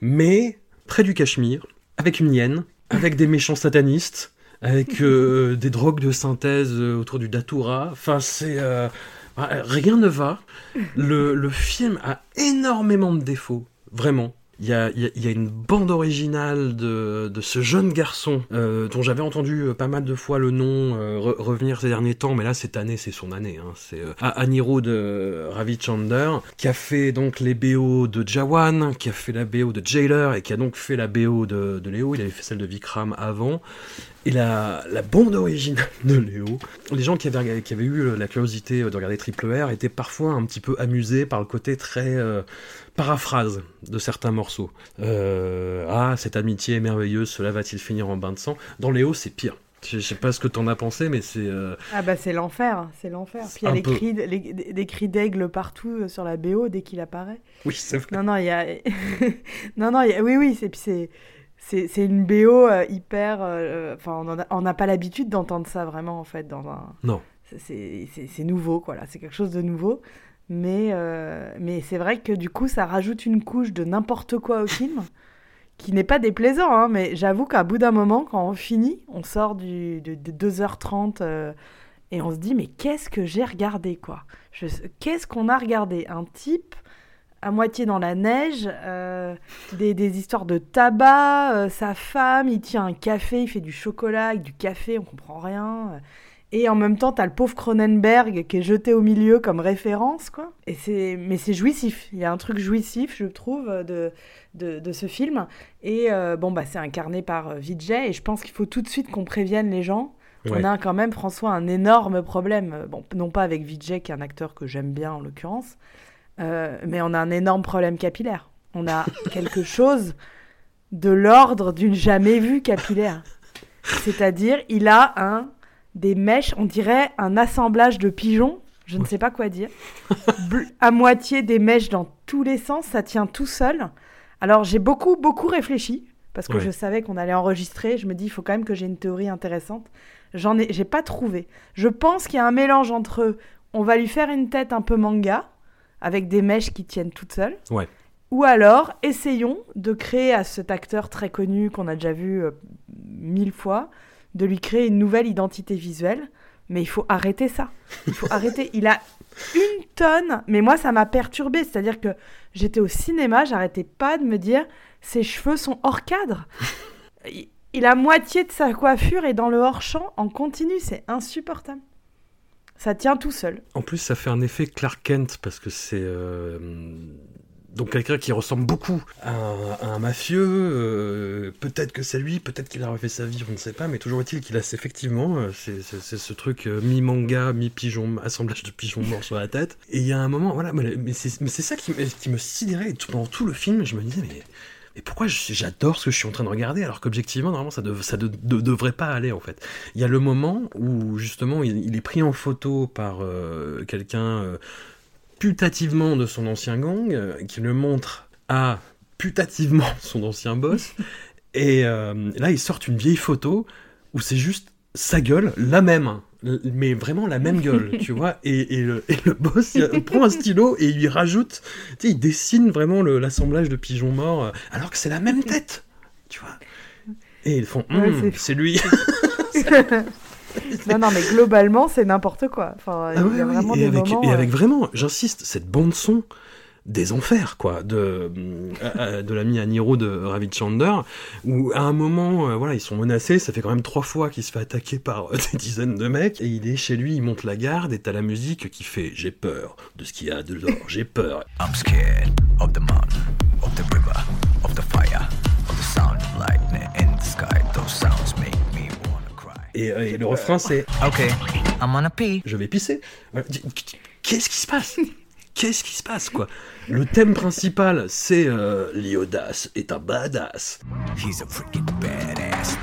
mais près du Cachemire, avec une hyène, avec des méchants satanistes, avec euh, des drogues de synthèse euh, autour du datura. Enfin, c'est... euh, rien ne va. Le, le film a énormément de défauts, vraiment. Il y a, une bande originale de, de ce jeune garçon euh, dont j'avais entendu euh, pas mal de fois le nom euh, re- revenir ces derniers temps, mais là cette année c'est son année. Hein. C'est euh, Anirudh euh, Ravichandler qui a fait donc les BO de Jawan, qui a fait la BO de Jailer et qui a donc fait la BO de, de Léo. Il avait fait celle de Vikram avant. Et la, la bande originale de Léo, les gens qui avaient, eu la curiosité de regarder Triple R étaient parfois un petit peu amusés par le côté très paraphrase de certains morceaux. Euh, ah, cette amitié est merveilleuse, cela va-t-il finir en bain de sang? Dans Léo, c'est pire. Je, sais pas ce que t'en as pensé, mais c'est. euh, Ah bah c'est l'enfer, c'est l'enfer. Puis il y a les peu. cris, les- des, cris d'aigle partout euh, sur la BO dès qu'il apparaît. Oui, c'est vrai. Non non, il y a Non non, il y a- oui oui, c'est puis c'est c'est une BO hyper enfin on n'a pas l'habitude d'entendre ça vraiment en fait dans un Non. c'est nouveau quoi là, c'est quelque chose de nouveau. Mais, euh, mais c'est vrai que du coup, ça rajoute une couche de n'importe quoi au film, qui n'est pas déplaisant, hein, mais j'avoue qu'à bout d'un moment, quand on finit, on sort du, de, de 2h30 euh, et on se dit, mais qu'est-ce que j'ai regardé, quoi? Qu'est-ce qu'on a regardé? Un type à moitié dans la neige, euh, des, histoires de tabac, sa femme, il tient un café, il fait du chocolat avec du café, on comprend rien. Euh, et en même temps, t'as le pauvre Cronenberg qui est jeté au milieu comme référence, quoi. Et c'est, mais c'est jouissif. Il y a un truc jouissif, je trouve, de, de, de ce film. Et euh, bon, bah, c'est incarné par euh, Vijay. Et je pense qu'il faut tout de suite qu'on prévienne les gens. Ouais. On a quand même, François, un énorme problème. Bon, non pas avec Vijay, qui est un acteur que j'aime bien en l'occurrence, euh, mais on a un énorme problème capillaire. On a quelque chose de l'ordre d'une jamais vue capillaire. C'est-à-dire, il a un des mèches, on dirait un assemblage de pigeons, je ne sais pas quoi dire. À moitié des mèches dans tous les sens, ça tient tout seul. Alors j'ai beaucoup, beaucoup réfléchi, parce que Ouais. je savais qu'on allait enregistrer. Je me dis, il faut quand même que j'ai une théorie intéressante. J'en ai, j'ai pas trouvé. Je pense qu'il y a un mélange entre, on va lui faire une tête un peu manga, avec des mèches qui tiennent toutes seules. Ouais. Ou alors, essayons de créer à cet acteur très connu qu'on a déjà vu euh, mille fois, de lui créer une nouvelle identité visuelle. Mais il faut arrêter ça. Il faut arrêter. Il a une tonne. Mais moi, ça m'a perturbé. C'est-à-dire que j'étais au cinéma, j'arrêtais pas de me dire ses cheveux sont hors cadre. Il- a moitié de sa coiffure est dans le hors-champ en continu. C'est insupportable. Ça tient tout seul. En plus, ça fait un effet Clark Kent parce que c'est euh, donc quelqu'un qui ressemble beaucoup à un, mafieux. euh, peut-être que c'est lui, peut-être qu'il a refait sa vie, on ne sait pas, mais toujours est-il qu'il a effectivement euh, c'est ce truc euh, mi-manga, mi-pigeon, assemblage de pigeons morts sur la tête. Et il y a un moment, voilà, mais c'est ça qui, me- sidérait tout- pendant tout le film. Je me disais, mais pourquoi j'adore ce que je suis en train de regarder alors qu'objectivement normalement ça ne ça de- de- devrait pas aller en fait. Il y a le moment où justement il, est pris en photo par quelqu'un putativement de son ancien gang euh, qui le montre à putativement son ancien boss et euh, là ils sortent une vieille photo où c'est juste sa gueule, la même, mais vraiment la même gueule, tu vois. Et, et le, et le boss il prend un stylo et il lui rajoute, tu sais, il dessine vraiment l'assemblage de pigeons morts, euh, alors que c'est la même tête, tu vois. Et ils font, Ouais, Hum, c'est lui. non, non, mais globalement, c'est n'importe quoi. Enfin, Ah il y a et, des avec, moments. et euh, avec vraiment, j'insiste, cette bande son des enfers, quoi, de, euh, euh, de l'ami Aniro de Ravichandler, où à un moment, euh, voilà, ils sont menacés, ça fait quand même trois fois qu'il se fait attaquer par euh, des dizaines de mecs, et il est chez lui, il monte la garde, et t'as la musique qui fait « J'ai peur de ce qu'il y a dehors, j'ai peur I'm scared of the mountain, of the river, of the fire, of the sound of lightning in the sky. Those Et, euh, et le refrain, c'est Okay, I'm on a pee. « Je vais pisser. Qu'est-ce qui se passe? Qu'est-ce qui se passe, quoi? Le thème principal, c'est euh, Liodas est un badass ». He's a freaking badass.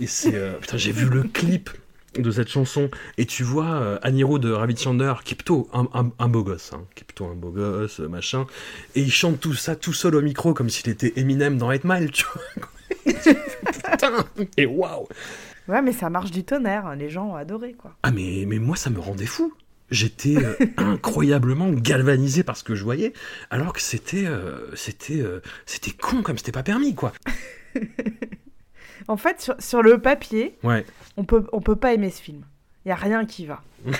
Et c'est. euh, putain, j'ai vu le clip de cette chanson. Et tu vois euh, Aniro de Ravitchander, qui est plutôt un, un- un beau gosse, hein, qui est plutôt un beau gosse, euh, machin. Et il chante tout ça tout seul au micro, comme s'il était Eminem dans 8 Mile, tu vois. putain Et waouh Ouais, mais ça marche du tonnerre. hein, Les gens ont adoré, quoi. Ah, mais, mais moi, ça me rendait fou. J'étais euh, incroyablement galvanisé par ce que je voyais, alors que c'était euh, c'était euh, c'était con comme c'était pas permis, quoi. En fait, sur, sur le papier, Ouais. on peut, on peut pas aimer ce film. Il y a rien qui va.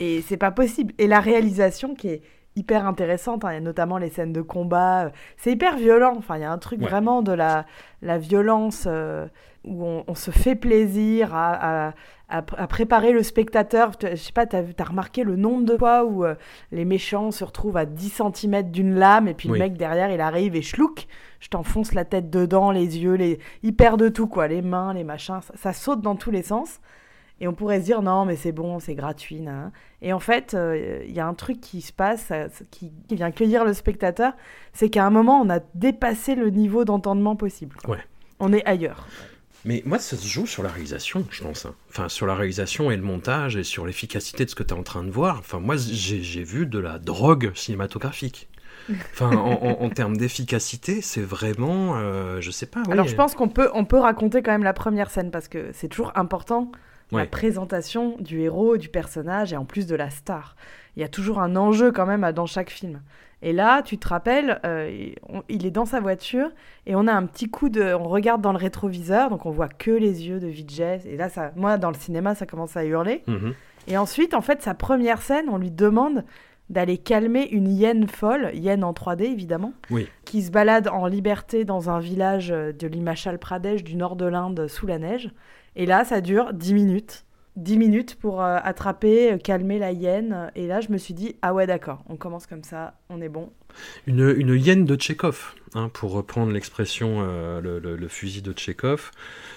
Et c'est pas possible. Et la réalisation qui est hyper intéressante, hein, il y a notamment les scènes de combat, c'est hyper violent. Enfin, il y a un truc Ouais. vraiment de la, la violence euh, où on, on se fait plaisir à, à- à pr- à préparer le spectateur. Tu- Je sais pas, t'as as remarqué le nombre de fois où euh, les méchants se retrouvent à 10 cm d'une lame et puis Oui. le mec derrière il arrive et chlouc, je t'enfonce la tête dedans, les yeux, les... il perd de tout quoi, les mains, les machins, ça, ça saute dans tous les sens. Et on pourrait se dire non mais c'est bon, c'est gratuit. Et en fait, euh, il y a un truc qui se passe, qui, qui vient cueillir le spectateur, c'est qu'à un moment on a dépassé le niveau d'entendement possible. quoi. Ouais. On est ailleurs. Mais moi, ça se joue sur la réalisation, je pense. hein. Enfin, sur la réalisation et le montage et sur l'efficacité de ce que tu es en train de voir. Enfin, moi, j'ai vu de la drogue cinématographique. Enfin, en, en- en termes d'efficacité, c'est vraiment, euh, je sais pas. oui. Alors je pense qu'on peut, on peut raconter quand même la première scène parce que c'est toujours important la présentation du héros, du personnage et en plus de la star. Il y a toujours un enjeu quand même dans chaque film. Et là, tu te rappelles, euh, il- on- il est dans sa voiture et on a un petit coup de, on regarde dans le rétroviseur, donc on voit que les yeux de Vijay. Et là, ça, moi, dans le cinéma, ça commence à hurler. Mhm. Et ensuite, en fait, sa première scène, on lui demande d'aller calmer une hyène folle, hyène en 3D évidemment, Oui. qui se balade en liberté dans un village euh, de l'Himachal Pradesh du nord de l'Inde sous la neige. Et là, ça dure 10 minutes. 10 minutes pour euh, attraper, euh, calmer la hyène. Et là, je me suis dit, ah ouais, d'accord, on commence comme ça, on est bon. Une, une hyène de Tchekhov, hein, pour reprendre l'expression, euh, le, le- fusil de Tchekhov.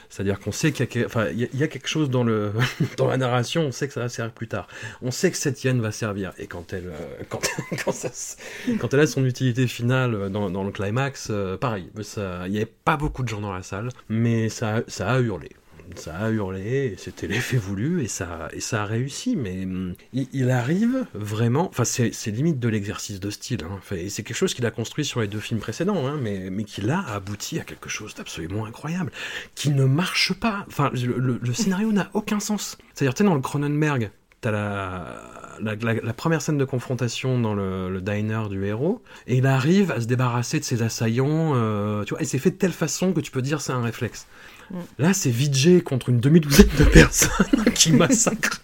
C'est-à-dire qu'on sait qu'il y, enfin, y a- quelque chose dans, le, dans la narration, on sait que ça va servir plus tard. On sait que cette hyène va servir. Et quand elle, quand, quand, elle a son utilité finale dans, dans le climax, pareil. Il n'y avait pas beaucoup de gens dans la salle, mais ça, ça a hurlé. Ça a hurlé, c'était l'effet voulu, et ça, et ça a réussi, mais hum, il, arrive vraiment, enfin c'est limite de l'exercice de style, hein. Et c'est quelque chose qu'il a construit sur les deux films précédents, hein, mais, mais qui là abouti à quelque chose d'absolument incroyable, qui ne marche pas, enfin le, scénario n'a aucun sens. C'est-à-dire, tu sais, dans le Cronenberg, t'as la, la, première scène de confrontation dans le, le diner du héros, et il arrive à se débarrasser de ses assaillants, euh, tu vois, et c'est fait de telle façon que tu peux dire c'est un réflexe. Mm. Là, c'est Vijay contre une demi-douzaine de personnes qui massacrent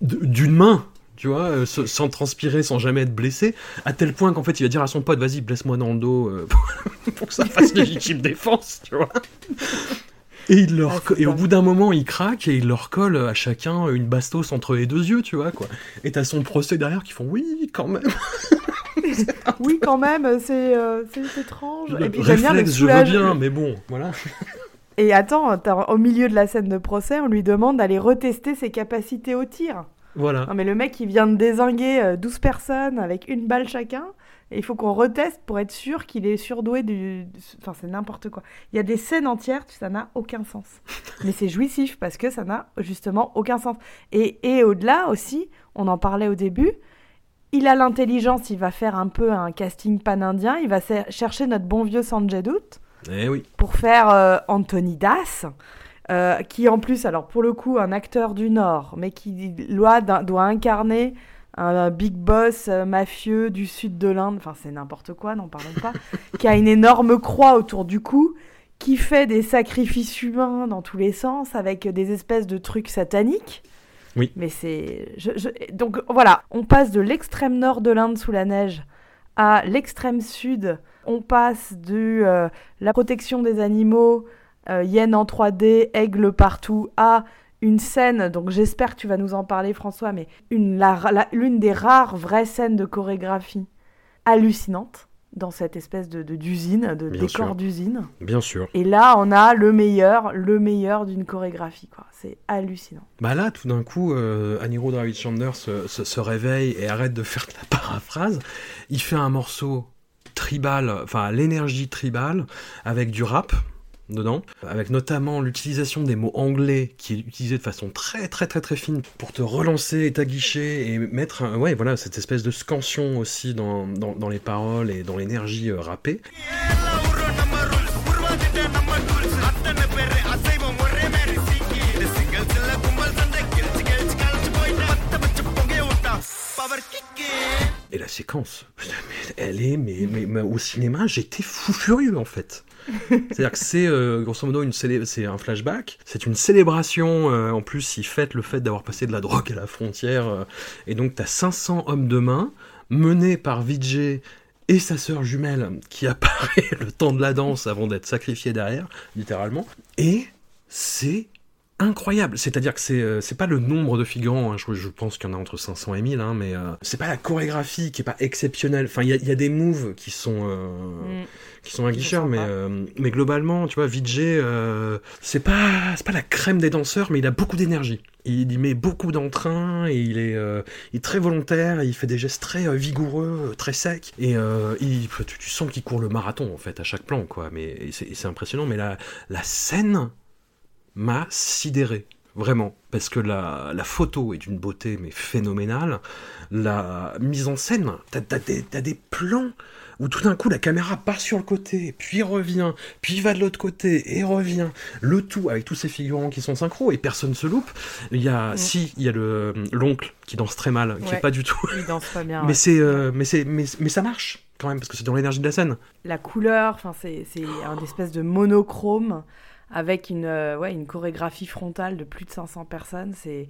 d'une main. Tu vois, euh, sans transpirer, sans jamais être blessé, à tel point qu'en fait il va dire à son pote Vas-y, blesse-moi dans le dos euh, pour que ça fasse légitime défense, tu vois. Et, il leur Ah, et au bout d'un moment, il craque et il leur colle à chacun une bastos entre les deux yeux, tu vois, quoi. Et t'as son procès derrière qui font oui, quand même. Oui, quand même, c'est euh, étrange. Et puis j'aime bien réflexe, je veux bien, mais bon, voilà. Et attends, au milieu de la scène de procès, on lui demande d'aller retester ses capacités au tir. Voilà. Non mais le mec, il vient de désinguer euh, 12 personnes avec une balle chacun. Et il faut qu'on reteste pour être sûr qu'il est surdoué du... Enfin, c'est n'importe quoi. Il y a des scènes entières, ça n'a aucun sens. Mais c'est jouissif parce que ça n'a justement aucun sens. Et, et au-delà aussi, on en parlait au début, il a l'intelligence, il va faire un peu un casting pan-indien, il va chercher notre bon vieux Sanjay Dutt Eh oui. pour faire euh, Anthony Das, euh, qui en plus, alors pour le coup, un acteur du Nord, mais qui doit, doit incarner un big boss euh, mafieux du sud de l'Inde, enfin c'est n'importe quoi, n'en parlons pas, qui a une énorme croix autour du cou, qui fait des sacrifices humains dans tous les sens, avec des espèces de trucs sataniques. Oui. Mais c'est... je- je- Donc voilà, on passe de l'extrême nord de l'Inde sous la neige à l'extrême sud. On passe de euh, la protection des animaux, euh, hyène en 3D, aigle partout, à une scène, donc j'espère que tu vas nous en parler François, mais une, la- la- l'une des rares vraies scènes de chorégraphie hallucinantes dans cette espèce de, de- d'usine, de Bien décor sûr. d'usine. Bien sûr. Et là, on a le meilleur, le meilleur d'une chorégraphie, quoi. C'est hallucinant. Bah là, tout d'un coup, euh, Anirudh Ravichandler se, se, se réveille et arrête de faire de la paraphrase. Il fait un morceau tribal, enfin l'énergie tribale, avec du rap dedans, avec notamment l'utilisation des mots anglais qui est utilisé de façon très très très très fine pour te relancer et t'aguicher et mettre ouais voilà cette espèce de scansion aussi dans, dans, les paroles et dans l'énergie euh, rappée. Et la séquence, elle est, mais, mais, mais au cinéma, j'étais fou furieux en fait. C'est-à-dire que c'est euh, grosso modo une c'est un flashback, c'est une célébration. euh, en plus, ils fêtent le fait d'avoir passé de la drogue à la frontière, euh, et donc t'as 500 hommes de main menés par Vijay et sa sœur jumelle qui apparaît le temps de la danse avant d'être sacrifiée derrière, littéralement. Et c'est incroyable. C'est-à-dire que c'est euh, c'est pas le nombre de figurants, hein, je, je pense qu'il y en a entre 500 et 1000, hein, mais euh, c'est pas la chorégraphie qui est pas exceptionnelle. Enfin, il y, a- il y a des moves qui sont euh, qui sont aguicheurs, mais sympa. euh, mais globalement, tu vois, Vijay, c'est pas c'est pas la crème des danseurs, mais il a beaucoup d'énergie. Il y met beaucoup d'entrain et il est, il est très volontaire. et il fait des gestes très vigoureux, très secs et il, tu, tu sens qu'il court le marathon en fait à chaque plan, quoi. Mais et c'est et c'est impressionnant. Mais la la scène m'a sidéré. Vraiment, parce que la, la photo est d'une beauté mais phénoménale. La mise en scène, t'as t'as des, t'as des plans où tout d'un coup la caméra part sur le côté, puis revient, puis va de l'autre côté et revient. Le tout avec tous ces figurants qui sont synchro et personne se loupe. Il y a, Mm. si, il y a le l'oncle qui danse très mal, qui Ouais. est pas du tout. Il danse pas bien. mais ouais. c'est, euh, mais c'est, mais, mais ça marche quand même parce que c'est dans l'énergie de la scène. la couleur, enfin c'est c'est un espèce de monochrome avec une euh, ouais une chorégraphie frontale de plus de 500 personnes. C'est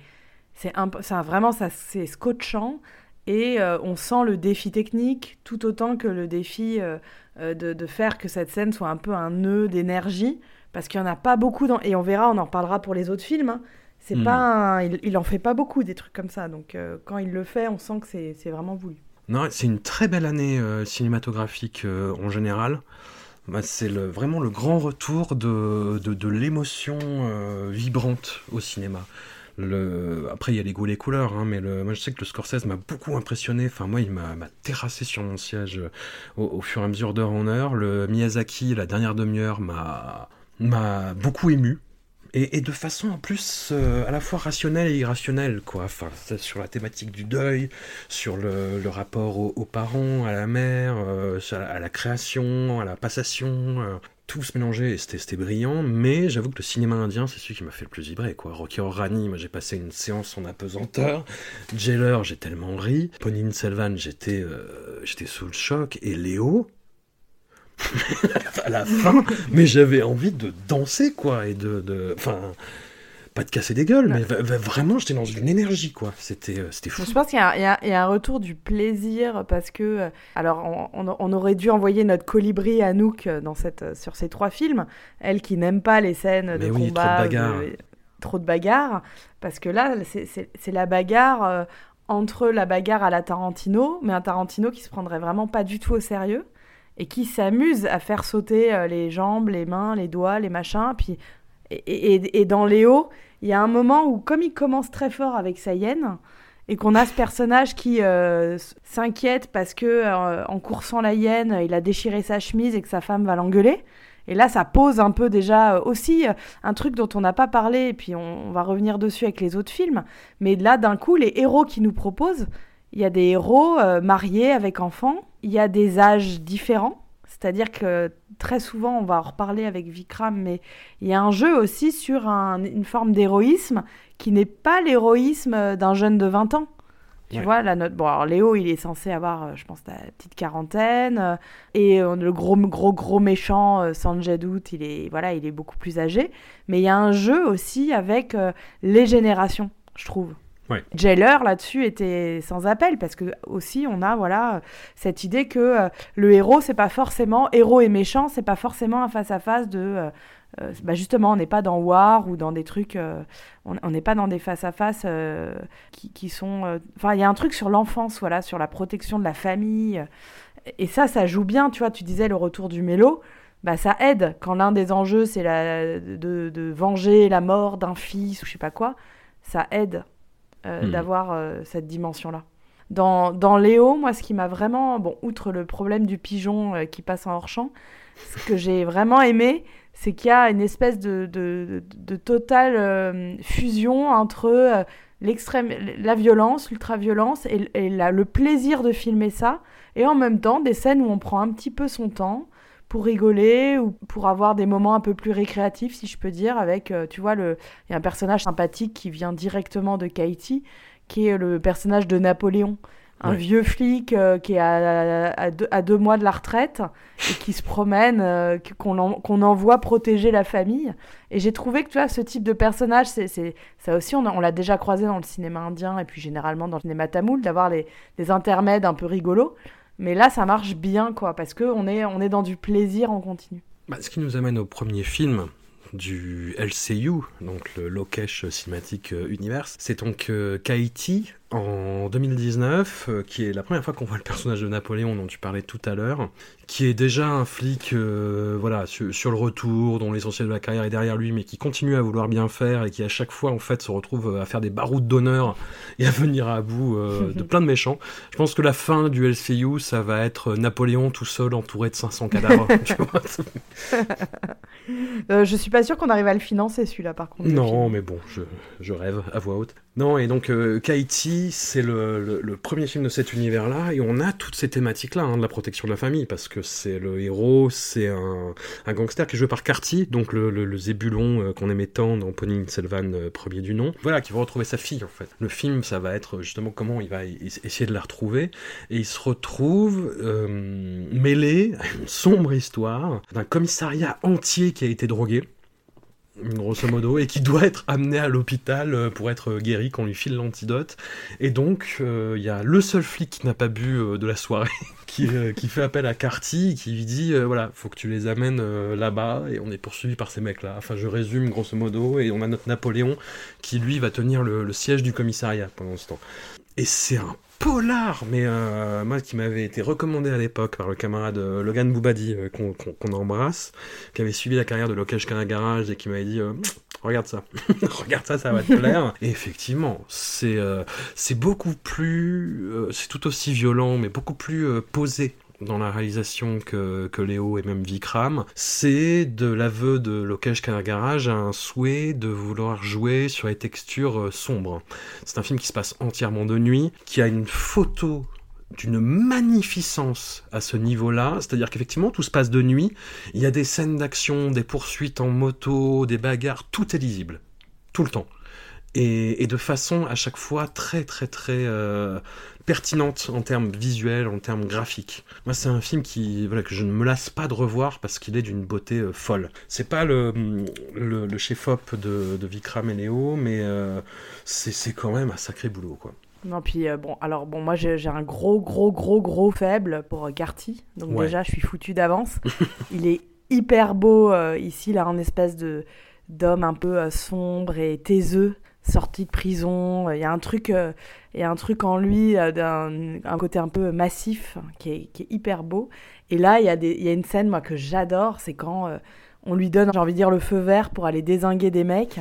c'est ça, vraiment ça c'est scotchant et euh, on sent le défi technique tout autant que le défi euh, de, de faire que cette scène soit un peu un nœud d'énergie parce qu'il y en a pas beaucoup dans et on verra on en reparlera pour les autres films. hein. C'est Mm. pas un- il, il en fait pas beaucoup des trucs comme ça donc euh, quand il le fait on sent que c'est c'est vraiment voulu. Non, c'est une très belle année cinématographique en général. Bah, c'est vraiment le grand retour de, l'émotion euh, vibrante au cinéma. Après, il y a les goûts les couleurs, hein, mais moi je sais que le Scorsese m'a beaucoup impressionné. Enfin, moi, il m'a terrassé sur mon siège euh, au, au fur et à mesure d'heure en heure. Le Miyazaki, la dernière demi-heure, m'a m'a beaucoup ému. Et, de façon en plus euh, à la fois rationnelle et irrationnelle, quoi. Enfin, sur la thématique du deuil, sur le, rapport aux, parents, à la mère, euh, à la création, à la passation. euh, tout se mélangeait et c'était brillant, mais j'avoue que le cinéma indien, c'est celui qui m'a fait le plus vibrer, quoi. Rocky Rani, moi j'ai passé une séance en apesanteur. Jailer, j'ai tellement ri. Ponine Selvan, j'étais j'étais sous le choc. Et Léo, à la fin, mais j'avais envie de danser, quoi, et de... de- Enfin, pas de casser des gueules, mais vraiment, j'étais dans une énergie, quoi. C'était euh, fou. Je pense qu'il y, a- y y un retour du plaisir parce que, euh, alors, on, on- on aurait dû envoyer notre colibri à Nook euh, dans cette, euh, sur ces trois films. Elle qui n'aime pas les scènes de oui, combat, trop de bagarres. de- trop de bagarres, parce que là, c'est- la bagarre euh, entre la bagarre à la Tarantino, mais un Tarantino qui se prendrait vraiment pas du tout au sérieux et qui s'amuse à faire sauter euh, les jambes, les mains, les doigts, les machins. Puis, et, dans Léo, il y a un moment où, comme il commence très fort avec sa hyène, et qu'on a ce personnage qui euh, s'inquiète parce que euh, en coursant la hyène, il a déchiré sa chemise et que sa femme va l'engueuler. Et là, ça pose un peu déjà aussi un truc dont on n'a pas parlé, et puis on, on va revenir dessus avec les autres films. Mais là, d'un coup, les héros qui nous proposent, il y a des héros mariés avec enfants, il y a des âges différents. C'est-à-dire que très souvent, on va en reparler avec Vikram, mais il y a un jeu aussi sur un- une forme d'héroïsme qui n'est pas l'héroïsme d'un jeune de 20 ans. Tu Ouais. vois, la note. Bon, alors Léo, il est censé avoir, euh, je pense, la petite quarantaine. euh, et euh, le gros, gros, gros méchant, Sanjay Dutt, il est, voilà, il est beaucoup plus âgé. Mais il y a un jeu aussi avec les générations, je trouve. Jailer là-dessus était sans appel parce que aussi on a voilà cette idée que euh, le héros c'est pas forcément héros et méchant c'est pas forcément un face à face de euh, euh, bah justement on n'est pas dans War ou dans des trucs on n'est pas dans des face à face qui, sont enfin il y a un truc sur l'enfance voilà sur la protection de la famille et ça ça joue bien tu vois tu disais le retour du mélo bah ça aide quand l'un des enjeux c'est la de, de venger la mort d'un fils ou je sais pas quoi ça aide euh, Hmm. d'avoir euh, cette dimension-là. Dans, dans Léo, moi, ce qui m'a vraiment, bon, outre le problème du pigeon euh, qui passe en hors-champ, ce que j'ai vraiment aimé, c'est qu'il y a une espèce de, de, de- de totale euh, fusion entre euh, l'extrême, la violence, l'ultra-violence et, et la- le plaisir de filmer ça, et en même temps des scènes où on prend un petit peu son temps pour rigoler ou pour avoir des moments un peu plus récréatifs, si je peux dire, avec, euh, tu vois, le, il y a un personnage sympathique qui vient directement de Katie, qui est le personnage de Napoléon. Un Ouais. vieux flic euh, qui est à, à deux, à deux mois de la retraite et qui se promène, euh, qu'on en- qu'on envoie protéger la famille. Et j'ai trouvé que tu vois, ce type de personnage, c'est c'est- ça aussi, on, a- on l'a déjà croisé dans le cinéma indien et puis généralement dans le cinéma tamoul, d'avoir les, des intermèdes un peu rigolos. Mais là, ça marche bien, quoi, parce qu'on est, on est dans du plaisir en continu. Bah, ce qui nous amène au premier film du LCU, donc le Lokesh Cinematic Universe. C'est donc euh, Kaiti en 2019, euh, qui est la première fois qu'on voit le personnage de Napoléon dont tu parlais tout à l'heure, qui est déjà un flic euh, voilà, sur, sur le retour, dont l'essentiel de la carrière est derrière lui, mais qui continue à vouloir bien faire et qui à chaque fois en fait se retrouve à faire des baroutes d'honneur et à venir à bout euh, de plein de méchants. Je pense que la fin du LCU, ça va être Napoléon tout seul entouré de 500 cadavres. tu vois. Euh, je suis pas sûre qu'on arrive à le financer, celui-là, par contre. Non, mais bon, je, je rêve à voix haute. Non, et donc euh, Kaiti, c'est le, premier film de cet univers-là, et on a toutes ces thématiques-là, hein, de la protection de la famille, parce que c'est le héros, c'est un, gangster qui est joué par Carty, donc le, le, zébulon euh, qu'on aimait tant dans Pony Selvan, euh, premier du nom. Voilà, qui va retrouver sa fille, en fait. Le film, ça va être justement comment il va essayer de la retrouver, et il se retrouve euh, mêlé à une sombre histoire d'un commissariat entier qui a été drogué grosso modo, et qui doit être amené à l'hôpital euh, pour être guéri quand on lui file l'antidote. Et donc, euh, il y a le seul flic qui n'a pas bu euh, de la soirée, qui, fait appel à Carty, qui lui dit, voilà, faut que tu les amènes là-bas, et on est poursuivi par ces mecs-là. Enfin, je résume grosso modo, et on a notre Napoléon qui, lui, va tenir le, le siège du commissariat pendant ce temps. Et c'est un polar, mais euh, moi qui m'avait été recommandé à l'époque par le camarade euh, Logan Boubadi, euh, qu'on embrasse, qui avait suivi la carrière de Lokesh Kanagaraj et qui m'avait dit euh, regarde ça, regarde ça, ça va te plaire. Et effectivement, c'est c'est beaucoup plus, c'est tout aussi violent, mais beaucoup plus posé dans la réalisation que, que Léo et même Vikram, c'est de l'aveu de Lokesh Kanagaraj un souhait de vouloir jouer sur les textures euh, sombres. C'est un film qui se passe entièrement de nuit, qui a une photo d'une magnificence à ce niveau-là, c'est-à-dire qu'effectivement tout se passe de nuit, il y a des scènes d'action, des poursuites en moto, des bagarres, tout est lisible, tout le temps. Et, de façon à chaque fois très très très euh, pertinente en termes visuels, en termes graphiques. Moi, c'est un film qui, voilà, que je ne me lasse pas de revoir parce qu'il est d'une beauté euh, folle. C'est pas le, le, chef-op de, de, Vikram et Léo, mais euh, c'est quand même un sacré boulot, quoi. Non, puis bon, alors bon, moi j'ai un gros, gros, gros, gros faible pour Carty. Donc déjà, je suis foutu d'avance. Il est hyper beau ici, là, en espèce de d'homme un peu sombre et taiseux sorti de prison. Il y a un truc, euh, il y a un truc en lui euh, d'un un côté un peu massif qui est, qui est hyper beau. Et là, il y, a des, il y a une scène moi que j'adore, c'est quand euh, on lui donne, j'ai envie de dire, le feu vert pour aller désinguer des mecs.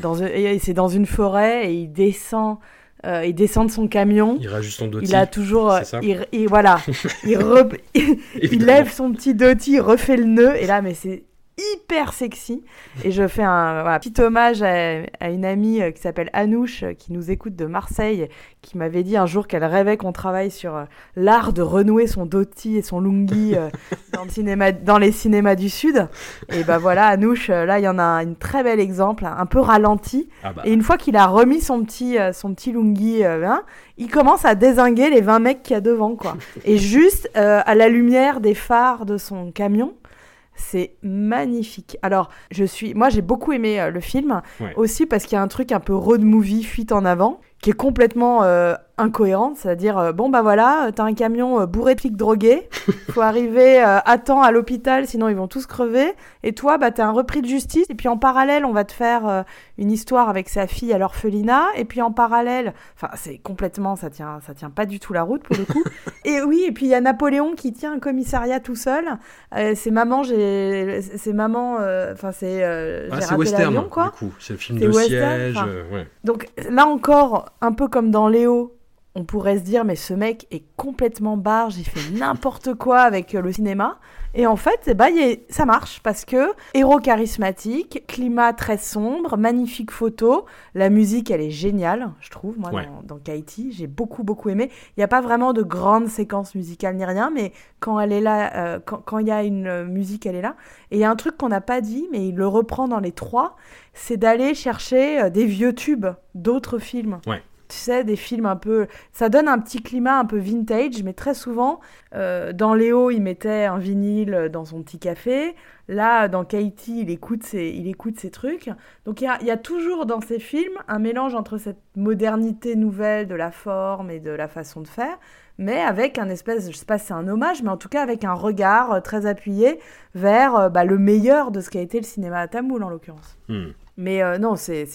dans, c'est dans une forêt et il descend. il descend de son camion. Il rajoute son Il a toujours. Il, voilà. il, il lève son petit doty, il refait le nœud. Et là, mais c'est hyper sexy. Et je fais un petit hommage à, une amie euh, qui s'appelle Anouche, euh, qui nous écoute de Marseille, qui m'avait dit un jour qu'elle rêvait qu'on travaille sur euh, l'art de renouer son dhoti et son lungi dans, le cinéma, dans les cinémas du Sud. Et ben voilà, Anouche, là, il y en a un très bel exemple, un peu ralenti. Ah bah. Et une fois qu'il a remis son petit, son petit lungi, hein, il commence à désinguer les 20 mecs qu'il y a devant, quoi. et juste à la lumière des phares de son camion, c'est magnifique. Alors, je suis, moi, j'ai beaucoup aimé euh, le film, aussi parce qu'il y a un truc un peu road movie, fuite en avant, qui est complètement euh, incohérente, c'est-à-dire euh, bon bah voilà, t'as un camion euh, bourré de flics drogués, faut arriver à temps à l'hôpital, sinon ils vont tous crever. Et toi, bah t'as un repris de justice. Et puis en parallèle, on va te faire une histoire avec sa fille à l'orphelinat. Et puis en parallèle, enfin c'est complètement, ça tient, ça tient pas du tout la route pour le coup. et oui, et puis il y a Napoléon qui tient un commissariat tout seul. c'est maman, j'ai, c'est maman, enfin c'est, ah, c'est western quoi. Du coup, c'est le film de siège. Ouais. Donc là encore un peu comme dans Léo, on pourrait se dire mais ce mec est complètement barge, il fait n'importe quoi avec euh, le cinéma. Et en fait, eh ben, ça marche parce que héros charismatique, climat très sombre, magnifique photo, la musique elle est géniale, je trouve, moi dans, dans j'ai beaucoup beaucoup aimé. Il n'y a pas vraiment de grandes séquences musicales ni rien, mais quand elle est là, euh, quand il y a une euh, musique, elle est là. Et il y a un truc qu'on n'a pas dit, mais il le reprend dans les trois, c'est d'aller chercher des vieux tubes d'autres films. Ouais tu sais, des films un peu... Ça donne un petit climat un peu vintage, mais très souvent, euh, dans Léo, il mettait un vinyle dans son petit café. Là, dans Katie, il écoute ses, il écoute trucs. Donc il y a, toujours dans ces films un mélange entre cette modernité nouvelle de la forme et de la façon de faire, mais avec un espèce, je sais pas si c'est un hommage, mais en tout cas avec un regard euh, très appuyé vers euh, bah, le meilleur de ce qu'a été le cinéma à Tamoul en l'occurrence. Hmm. Mais non, c'est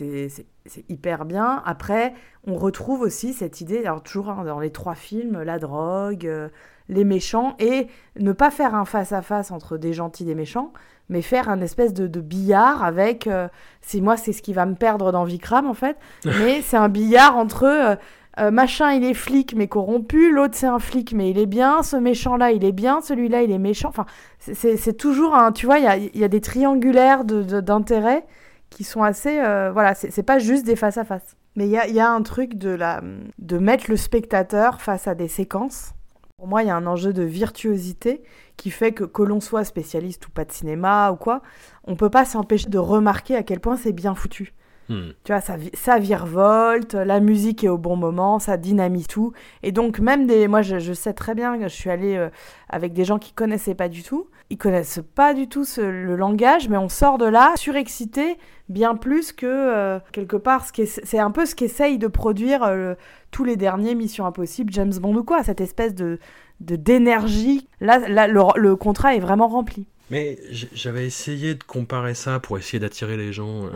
hyper bien. Après, on retrouve aussi cette idée, alors toujours hein, dans les trois films, la drogue, euh, les méchants, et ne pas faire un face-à-face entre des gentils et des méchants, mais faire un espèce de, billard avec, euh, c'est moi c'est ce qui va me perdre dans Vikram en fait, mais c'est un billard entre euh, machin il est flic mais corrompu, l'autre c'est un flic mais il est bien, ce méchant là il est bien, celui-là il est méchant, enfin c'est toujours un, tu vois, il y a, des triangulaires d'intérêt qui sont assez, voilà, c'est pas juste des face-à-face. Mais il y a, un truc de, la, de mettre le spectateur face à des séquences. Pour moi, il y a un enjeu de virtuosité qui fait que, que l'on soit spécialiste ou pas de cinéma ou quoi, on peut pas s'empêcher de remarquer à quel point c'est bien foutu. Hmm. Tu vois, ça, ça virevolte, la musique est au bon moment, ça dynamise tout. Et donc, même des. Moi, je, sais très bien que je suis allée euh, avec des gens qui connaissaient pas du tout. Ils connaissent pas du tout le langage, mais on sort de là surexcité, bien plus que euh, quelque part. C'est un peu ce qu'essaye de produire euh, tous les derniers Missions Impossibles, James Bond ou quoi, cette espèce de d'énergie. Là, là le contrat est vraiment rempli. Mais j'avais essayé de comparer ça pour essayer d'attirer les gens euh,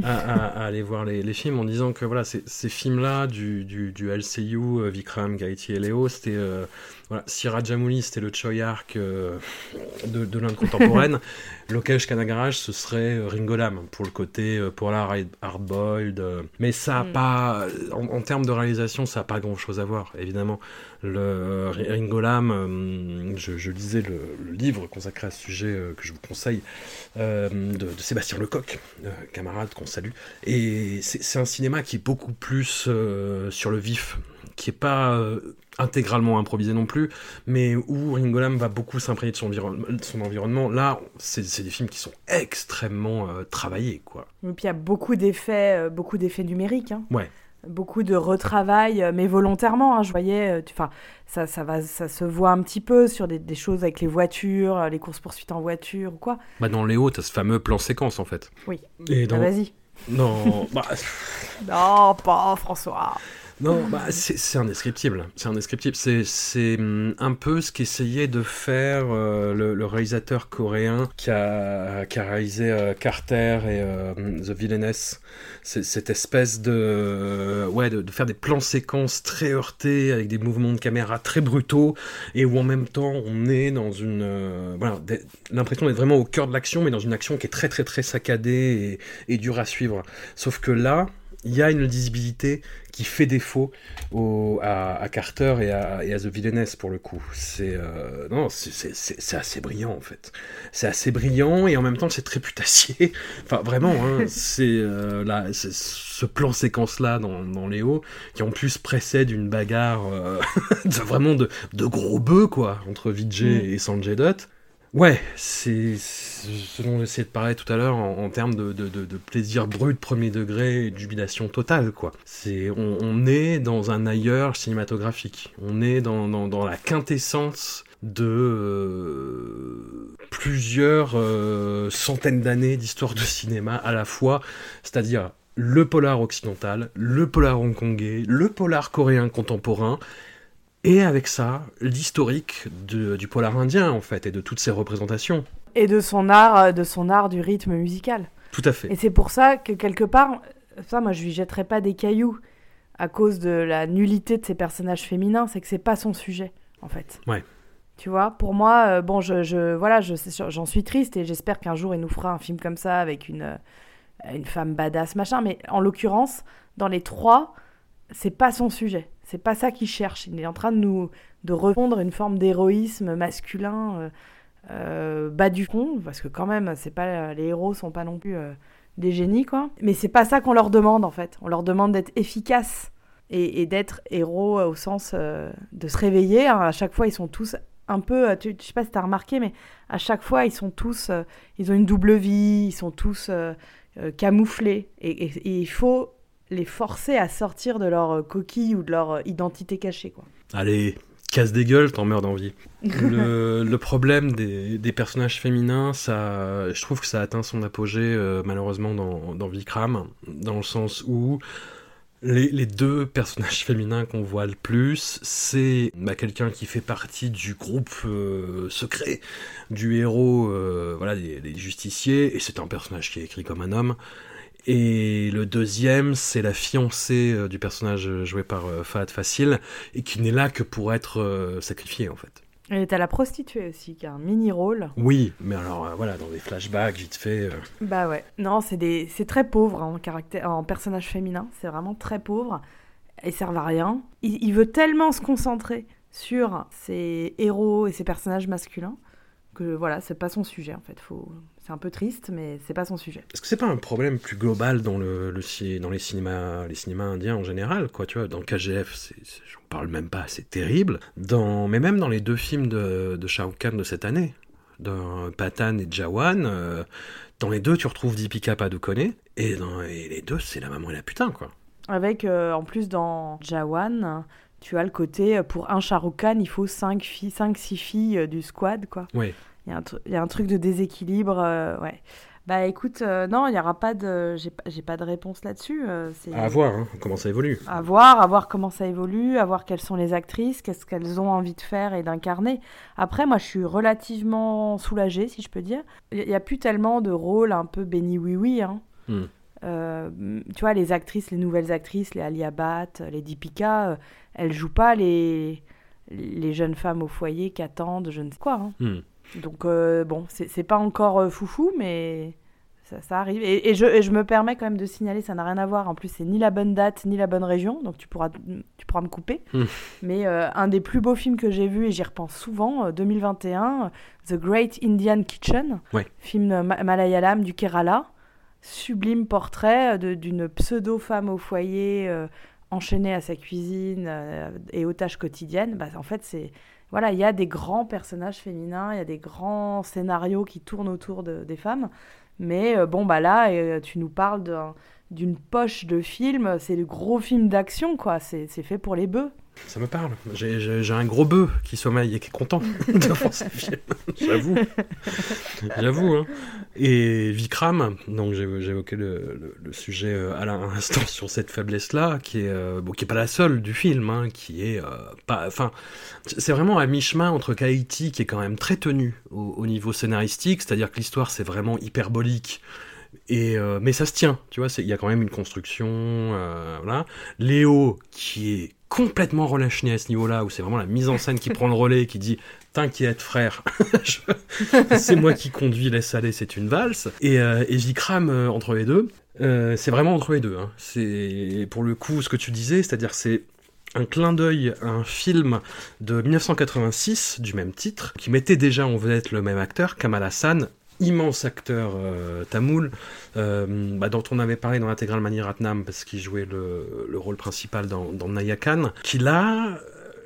à, aller voir les, films en disant que voilà, ces, films-là du, du, LCU, euh, Vikram, Gaiti et Léo, c'était euh, voilà, si Rajamouli c'était le Choyark euh, de, de l'Inde contemporaine, Lokesh Kanagaraj ce serait euh, Ringo Lam pour le côté euh, pour la hardboiled. mais ça a mm. pas, en, termes de réalisation, ça a pas grand chose à voir, évidemment. Le Ringo Lam, je, lisais le, livre consacré à ce sujet que je vous conseille de, Sébastien Lecoq, camarade qu'on salue. Et c'est un cinéma qui est beaucoup plus sur le vif qui est pas euh, intégralement improvisé non plus, mais où Ringo Lam va beaucoup s'imprégner de son, environ- de son environnement. Là, c'est des films qui sont extrêmement euh, travaillés, quoi. Et puis il y a beaucoup d'effets, euh, beaucoup d'effets numériques. hein. Ouais. Beaucoup de retravail, euh, mais volontairement. hein. je voyais, enfin, ça, ça va, ça se voit un petit peu sur des, des choses avec les voitures, les courses poursuites en voiture ou quoi. Bah, dans Léo, t'as ce fameux plan séquence, en fait. Oui. Et Ah, dans... Vas-y. Non, bah, Non, pas François. Non, bah, c'est indescriptible. C'est indescriptible. C'est hum, un peu ce qu'essayait de faire euh, le, le réalisateur coréen qui a, qui a réalisé euh, Carter et euh, The Villainess. Cette espèce de, ouais, de, faire des plans séquences très heurtés avec des mouvements de caméra très brutaux et où en même temps on est dans une, voilà, l'impression d'être vraiment au cœur de l'action, mais dans une action qui est très très très saccadée et, et dure à suivre. Sauf que là, il y a une lisibilité qui fait défaut au, à, à Carter et à, et à The Villainess pour le coup. C'est euh, non, c'est- assez brillant en fait. C'est assez brillant et en même temps c'est très putassier. enfin vraiment, hein, c'est euh, là, c'est ce plan séquence là dans, dans Léo qui en plus précède une bagarre euh, de, vraiment de, de gros bœufs quoi entre Vijay Mm. et Sanjay Dutt. Ouais, c'est ce dont j'essayais de parler tout à l'heure en, termes de, de, de- de plaisir brut premier degré et de jubilation totale, quoi. C'est, on, est dans un ailleurs cinématographique. On est dans, dans, dans la quintessence de euh, plusieurs euh, centaines d'années d'histoire de cinéma à la fois, c'est-à-dire le polar occidental, le polar hongkongais, le polar coréen contemporain, et avec ça, l'historique du polar indien, en fait, et de toutes ses représentations. Et de son art, euh, de son art du rythme musical. Tout à fait. Et c'est pour ça que quelque part, ça, moi, je lui jetterai pas des cailloux à cause de la nullité de ces personnages féminins. C'est que c'est pas son sujet, en fait. Ouais. Tu vois, pour moi, euh, bon, je, je voilà, je j'en suis triste et j'espère qu'un jour il nous fera un film comme ça avec une euh, une femme badass machin. Mais en l'occurrence, dans les trois, c'est pas son sujet. C'est pas ça qu'il cherche. Il est en train de nous de répondre une forme d'héroïsme masculin euh, euh, bas du fond, parce que quand même, c'est pas les héros sont pas non plus euh, des génies, quoi. Mais c'est pas ça qu'on leur demande en fait. On leur demande d'être efficaces et, d'être héros au sens de se réveiller. hein. À chaque fois, ils sont tous un peu. je sais pas si t'as remarqué, mais à chaque fois, ils sont tous. ils ont une double vie. Ils sont tous camouflés. Et il faut les forcer à sortir de leur euh, coquille ou de leur euh, identité cachée, quoi. Allez, casse des gueules, t'en meurs d'envie. le, le problème des, des personnages féminins, ça, je trouve que ça atteint son apogée euh, malheureusement dans, dans Vikram, dans le sens où les, les deux personnages féminins qu'on voit le plus, c'est bah, quelqu'un qui fait partie du groupe euh, secret du héros, euh, voilà, des, des justiciers, et c'est un personnage qui est écrit comme un homme. Et le deuxième, c'est la fiancée euh, du personnage joué par euh, Fahad Facile, et qui n'est là que pour être euh, sacrifiée en fait. Et t'as la prostituée aussi, qui a un mini-rôle. Oui, mais alors euh, voilà, dans des flashbacks, vite fait. euh, Bah ouais. Non, c'est des... très pauvre hein, en, caractère... en personnage féminin. C'est vraiment très pauvre. Ils servent à rien. Il, il veut tellement se concentrer sur ses héros et ses personnages masculins que voilà, c'est pas son sujet en fait. Faut... C'est un peu triste, mais c'est pas son sujet. Est-ce que c'est pas un problème plus global dans, le, dans les, cinémas, les cinémas indiens en général quoi, tu vois, Dans KGF, j'en parle même pas, c'est terrible. Dans, mais même dans les deux films de, de Shah Rukh Khan de cette année, dans Patan et Jawan, euh, dans les deux, tu retrouves Deepika Padukone, et dans et les deux, c'est la maman et la putain, quoi. Avec, euh, en plus, dans Jawan, tu as le côté, euh, pour un Shah Rukh Khan, il faut 5 filles, 5-6 filles euh, du squad, quoi. Ouais. Il y, a un tru- il y a un truc de déséquilibre, euh, ouais. Bah écoute, euh, non, il n'y aura pas de... J'ai pas- de réponse là-dessus. euh. À voir, hein, comment ça évolue. À voir, à voir comment ça évolue, à voir quelles sont les actrices, qu'est-ce qu'elles ont envie de faire et d'incarner. Après, moi, je suis relativement soulagée, si je peux dire. Il n'y a plus tellement de rôles un peu béni oui-oui. Hein. Hmm. Euh, tu vois, les actrices, les nouvelles actrices, les Alia Bhatt, les Deepika, euh, elles jouent pas les, les jeunes femmes au foyer qui attendent je ne sais quoi. hein. Hmm. Donc, euh, bon, c'est pas encore euh, foufou, mais ça, ça arrive. Et, et je, et je me permets quand même de signaler, ça n'a rien à voir. En plus, c'est ni la bonne date, ni la bonne région, donc tu pourras, tu pourras me couper. Mm. Mais euh, un des plus beaux films que j'ai vu, et j'y repense souvent, euh, 2021, euh, The Great Indian Kitchen, Ouais. film ma- malayalam du Kerala. Sublime portrait d'une pseudo-femme au foyer euh, enchaîné à sa cuisine euh, et aux tâches quotidiennes, bah, en fait, c'est voilà, il y a des grands personnages féminins, il y a des grands scénarios qui tournent autour de- des femmes. Mais euh, bon, bah là, euh, tu nous parles d'un- d'une poche de film, c'est le gros film d'action, quoi. C'est fait pour les bœufs. Ça me parle. J'ai- un gros bœuf qui sommeille et qui est content devant ces films. J'avoue. J'avoue. Hein. Et Vikram, donc évoqué le, le- sujet euh, à l'instant sur cette faiblesse-là, euh, qui est pas la seule du film, hein, qui est euh, pas. Enfin, c'est vraiment à mi-chemin entre Kaiti, qui est quand même très tenu au, au niveau scénaristique, c'est-à-dire que l'histoire c'est vraiment hyperbolique. Et mais ça se tient, tu vois, il y a quand même une construction, voilà. Léo qui est complètement relâché à ce niveau-là, où c'est vraiment la mise en scène qui prend le relais, qui dit T'inquiète, frère, c'est moi qui conduis, laisse aller, c'est une valse. Et, euh, et Vikram, euh, entre les deux, euh, c'est vraiment entre les deux. hein. C'est pour le coup ce que tu disais, c'est-à-dire c'est un clin d'œil à un film de 1986 du même titre, qui mettait déjà en vedette le même acteur, Kamal Hassan, immense acteur euh, tamoul, euh, bah, dont on avait parlé dans l'intégrale Mani Ratnam, parce qu'il jouait le, le rôle principal dans, dans Nayakan, qui là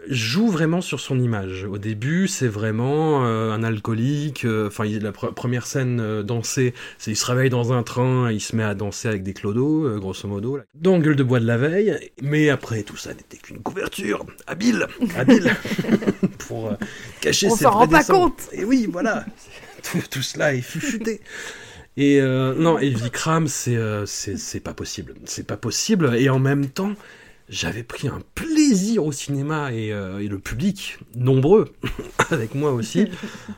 joue vraiment sur son image. Au début, c'est vraiment euh, un alcoolique. euh, Enfin, la pre- première scène euh, dansée, c'est il se réveille dans un train, il se met à danser avec des clodos, euh, grosso modo, là. dans Gueule de bois de la veille. Mais après, tout ça n'était qu'une couverture habile, habile, pour euh, cacher On ses s'en rend pas compte. Et oui, voilà, tout, tout cela est fufuté. Et euh, non, et Vikram, c'est euh, c'est c'est pas possible. C'est pas possible. Et en même temps, j'avais pris un plaisir au cinéma et, euh, et le public, nombreux, avec moi aussi.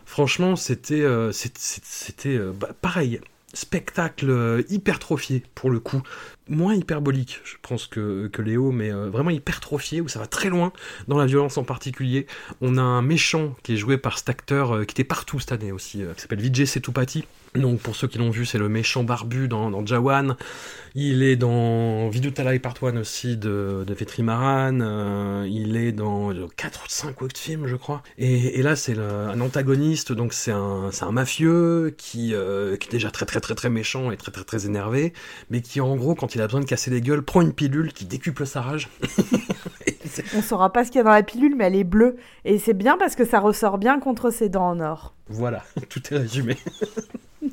Franchement, c'était c'était bah, pareil. Spectacle hypertrophié pour le coup. Moins hyperbolique, je pense, que, que Léo, mais euh, vraiment hypertrophié, où ça va très loin dans la violence en particulier. On a un méchant qui est joué par cet acteur euh, qui était partout cette année aussi, euh, qui s'appelle Vijay Setupati. Donc pour ceux qui l'ont vu, c'est le méchant barbu dans, dans Jawan. Il est dans Vidutalai Part 1 aussi de, de Vetrimaran. Euh, il est dans 4 ou 5 autres films, je crois. Et, et là, c'est un antagoniste, donc c'est un, un mafieux qui, euh, qui est déjà très très très très méchant et très très très énervé, mais qui en gros, quand il a besoin de casser les gueules, prend une pilule qui décuple sa rage. On saura pas ce qu'il y a dans la pilule, mais elle est bleue. Et c'est bien parce que ça ressort bien contre ses dents en or. Voilà, tout est résumé.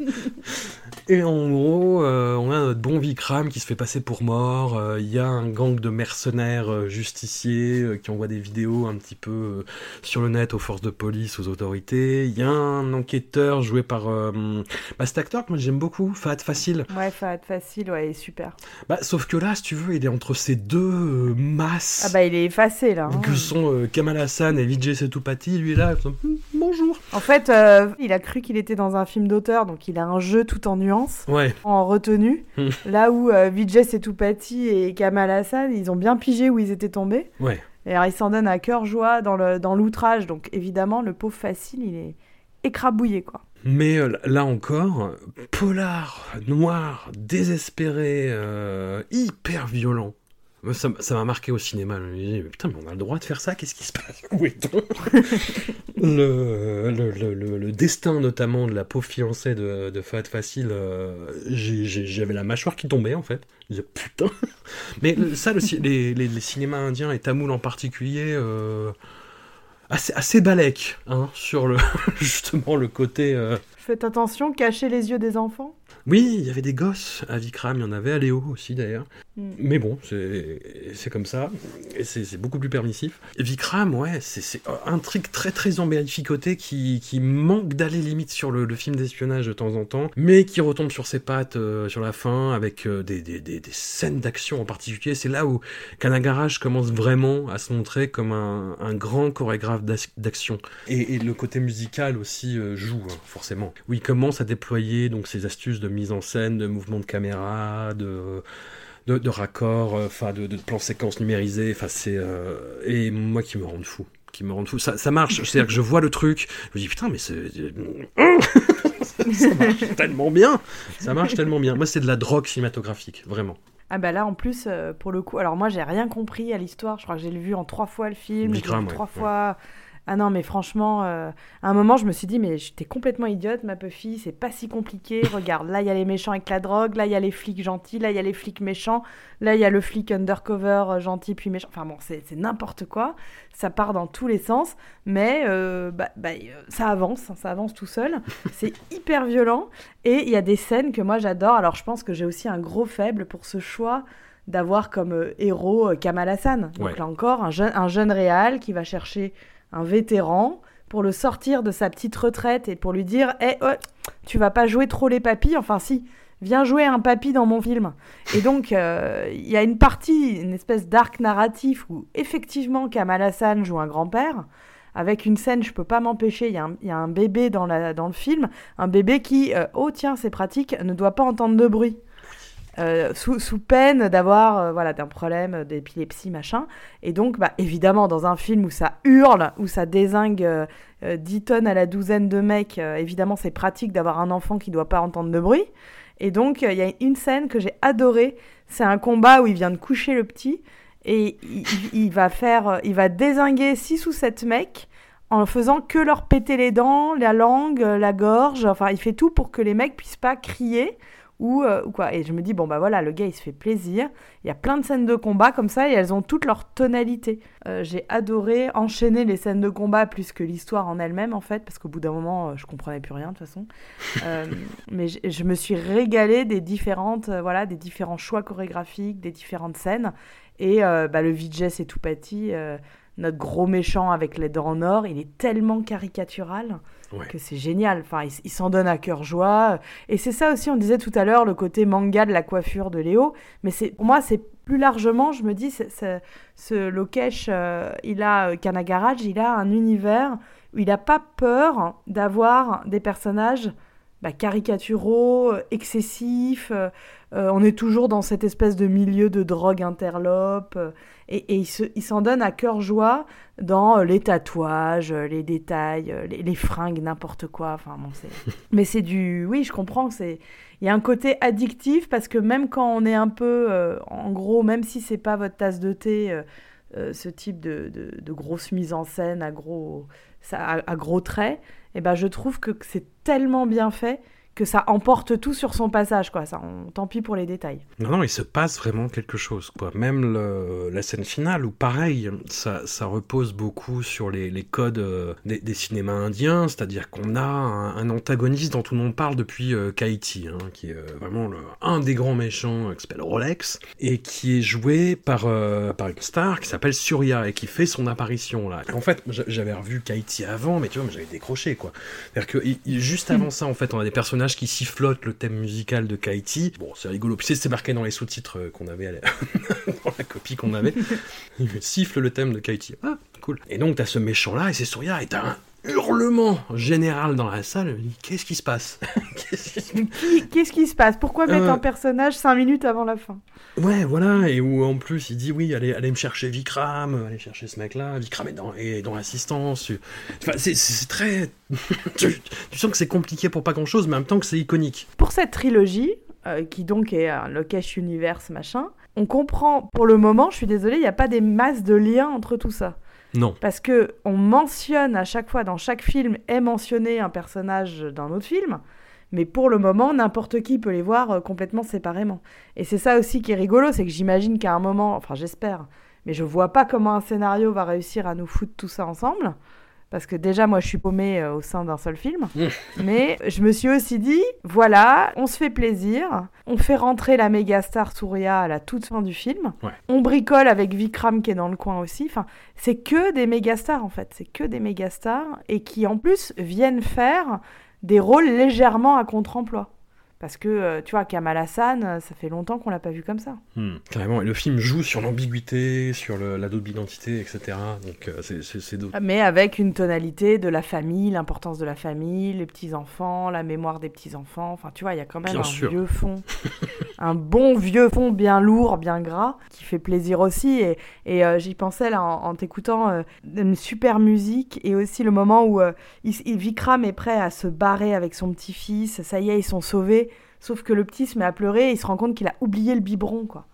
Et en gros, euh, on a notre bon Vikram qui se fait passer pour mort. euh, Il y a un gang de mercenaires euh, justiciers euh, qui envoient des vidéos un petit peu euh, sur le net aux forces de police, aux autorités. Il y a un enquêteur joué par euh, bah, cet acteur que moi j'aime beaucoup, Fahad Facile. Ouais, Fahad Facile, ouais, il est super. Bah, sauf que là, si tu veux, il est entre ces deux euh, masses Ah bah il est effacé là. hein. que sont euh, Kamal Hassan et Vijay Setupati. Lui là, hum, bonjour. En fait, euh, il a cru qu'il était dans un film d'auteur, donc il a un jeu tout en nuances, Ouais. en retenue. Hmm. là où euh, Vijay Setupati et Kamal Hassan, ils ont bien pigé où ils étaient tombés. Ouais. Et alors ils s'en donnent à cœur joie dans l'outrage. Donc évidemment, le pauvre facile, il est écrabouillé quoi. Mais euh, là encore, polar, noir, désespéré, euh, hyper violent. Moi, Ça m'a marqué au cinéma. Je me dis, mais putain, mais on a le droit de faire ça Qu'est-ce qui se passe? Où est-on? Le, le, le, le- le destin, notamment, de la pauvre fiancée de, de Fahad Facile, euh, j'avais la mâchoire qui tombait, en fait. Je disais, putain Mais ça, les, les, les cinémas indiens et tamouls en particulier... euh, Assez, assez balèque hein, sur le justement le côté euh, Faites attention, cachez les yeux des enfants. oui, il y avait des gosses à Vikram, il y en avait à Léo aussi d'ailleurs. Mm. Mais bon, c'est comme ça, c'est beaucoup plus permissif. Vikram, ouais, c'est un truc très très embellificoté qui, qui manque d'aller limite sur le, film d'espionnage de temps en temps, mais qui retombe sur ses pattes euh, sur la fin avec euh, des, des, des, scènes d'action en particulier. C'est là où Kanagaraj commence vraiment à se montrer comme un, un grand chorégraphe d'ac- d'action. Et, et le côté musical aussi euh, joue, hein, forcément. Où il commence à déployer donc ses astuces de mise en scène, de mouvement de caméra, de de, de raccords, euh, enfin de, de plans séquences numérisés, enfin c'est euh, et moi qui me rend fou, qui me rend fou. Ça, ça marche, c'est-à-dire que je vois le truc, je me dis putain mais c'est ça marche tellement bien, ça marche tellement bien. Moi c'est de la drogue cinématographique, vraiment. Ah bah là en plus euh, pour le coup, alors moi j'ai rien compris à l'histoire. Je crois que j'ai vu en trois fois le film, j'ai vu trois ouais. fois Ah non, mais franchement, euh, à un moment, je me suis dit, mais j'étais complètement idiote, ma fille, c'est pas si compliqué. Regarde, là, il y a les méchants avec la drogue, là, il y a les flics gentils, là, il y a les flics méchants, là, il y a le flic undercover euh, gentil puis méchant. Enfin bon, c'est n'importe quoi. Ça part dans tous les sens, mais euh, bah, bah, ça avance, hein, ça avance tout seul. c'est hyper violent. Et il y a des scènes que moi, j'adore. Alors, je pense que j'ai aussi un gros faible pour ce choix d'avoir comme héros Kamal Hassan. Donc là encore, un jeune, un jeune réal qui va chercher un vétéran pour le sortir de sa petite retraite et pour lui dire Eh, oh, tu vas pas jouer trop les papis, enfin si, viens jouer un papy dans mon film. Et donc, euh, il y a une partie, une espèce d'arc narratif où effectivement Kamal Hassan joue un grand-père, avec une scène, je peux pas m'empêcher, il y, a un bébé dans, la, dans le film, un bébé qui, euh, oh tiens, c'est pratique, ne doit pas entendre de bruit. Euh, sous, peine d'avoir euh, voilà d'un problème d'épilepsie machin. Et donc bah, évidemment dans un film où ça hurle où ça désingue 10 euh, tonnes à la douzaine de mecs évidemment c'est pratique d'avoir un enfant qui doit pas entendre de bruit. Et donc il y a une scène que j'ai adorée. C'est un combat où il vient de coucher le petit et il, il va faire il va désinguer 6 ou 7 mecs en faisant que leur péter les dents, la langue, la gorge, enfin il fait tout pour que les mecs puissent pas crier euh, ou, quoi. Et je me dis, bon, bah voilà, le gars, il se fait plaisir. Il y a plein de scènes de combat comme ça et elles ont toutes leur tonalité. Euh, j'ai adoré enchaîner les scènes de combat plus que l'histoire en elle-même, en fait, parce qu'au bout d'un moment, euh, je comprenais plus rien, de toute façon. mais je me suis régalée des différentes, voilà, des différents choix chorégraphiques, des différentes scènes. Et bah, le Vijay c'est tout notre gros méchant avec les dents en or, il est tellement caricatural que c'est génial. Enfin, il, s'en donne à cœur joie. Et c'est ça aussi, on disait tout à l'heure, le côté manga de la coiffure de Léo. Mais c'est pour moi, c'est plus largement, je me dis, ce Lokesh, euh, il a, euh, Kanagaraj, il a un univers où il n'a pas peur d'avoir des personnages bah, caricaturaux, euh, on est toujours dans cette espèce de milieu de drogue interlope. Et, il s'en donne à cœur joie dans euh, les tatouages, euh, les détails, euh, les, fringues, n'importe quoi. Enfin, bon, Mais c'est du... Oui, je comprends. Il y a un côté addictif parce que même quand on est un peu... en gros, même si c'est pas votre tasse de thé, ce type de, de, grosse mise en scène à gros, ça, à, gros traits, eh ben, je trouve que c'est tellement bien fait que ça emporte tout sur son passage, quoi. Ça, tant pis pour les détails. Non, non, il se passe vraiment quelque chose, quoi. Même la scène finale, où pareil, ça, ça repose beaucoup sur les, les codes euh, des, cinémas indiens, c'est-à-dire qu'on a un, antagoniste dont tout le monde parle depuis euh, Kaiti, hein, qui est euh, vraiment le, un des grands méchants, qui s'appelle Rolex, et qui est joué par, par une star qui s'appelle Surya, et qui fait son apparition là. En fait, j'avais revu Kaiti avant, mais tu vois, j'avais décroché, quoi. C'est-à-dire que juste avant ça, en fait, on a des personnages qui sifflote le thème musical de Kaiti. Bon, c'est rigolo. Puis c'est marqué dans les sous-titres euh, qu'on avait, dans la copie qu'on avait. Il siffle le thème de Kaiti. Ah, cool. Et donc, t'as ce méchant-là, et c'est Surya, et t'as un hurlement général dans la salle. Qu'est-ce qui se passe? Qu'est-ce qui se passe? Pourquoi mettre euh, un personnage 5 minutes avant la fin? Ouais, voilà, et où en plus il dit oui, allez, allez me chercher Vikram, allez chercher ce mec-là, Vikram est dans, est dans l'assistance. Enfin, c'est très. tu, sens que c'est compliqué pour pas grand-chose, mais en même temps que c'est iconique. Pour cette trilogie, euh, qui donc est un Lokesh Universe machin, on comprend pour le moment, je suis désolée, il n'y a pas des masses de liens entre tout ça. Non. Parce que on mentionne à chaque fois, dans chaque film, est mentionné un personnage d'un autre film. Mais pour le moment, n'importe qui peut les voir euh, complètement séparément. Et c'est ça aussi qui est rigolo, c'est que j'imagine qu'à un moment, enfin j'espère, mais je vois pas comment un scénario va réussir à nous foutre tout ça ensemble. Parce que déjà, moi, je suis paumée euh, au sein d'un seul film. Mmh. Mais je me suis aussi dit, voilà, on se fait plaisir. On fait rentrer la méga star Surya à la toute fin du film. On bricole avec Vikram qui est dans le coin aussi. Enfin, c'est que des méga stars, en fait. C'est que des méga stars. Et qui, en plus, viennent faire des rôles légèrement à contre-emploi. Parce que, euh, tu vois, Kamal Hassan, euh, ça fait longtemps qu'on l'a pas vu comme ça. Hmm, carrément. Et le film joue sur l'ambiguïté, sur la double identité, etc. Donc, euh, c'est ah, Mais avec une tonalité de la famille, l'importance de la famille, les petits-enfants, la mémoire des petits-enfants. Enfin, tu vois, il y a quand même un vieux fond. un bon vieux fond bien lourd, bien gras, qui fait plaisir aussi. Et, et j'y pensais là en, t'écoutant une super musique et aussi le moment où Vikram est prêt à se barrer avec son petit-fils. Ça y est, ils sont sauvés. Sauf que le petit se met à pleurer et il se rend compte qu'il a oublié le biberon, quoi.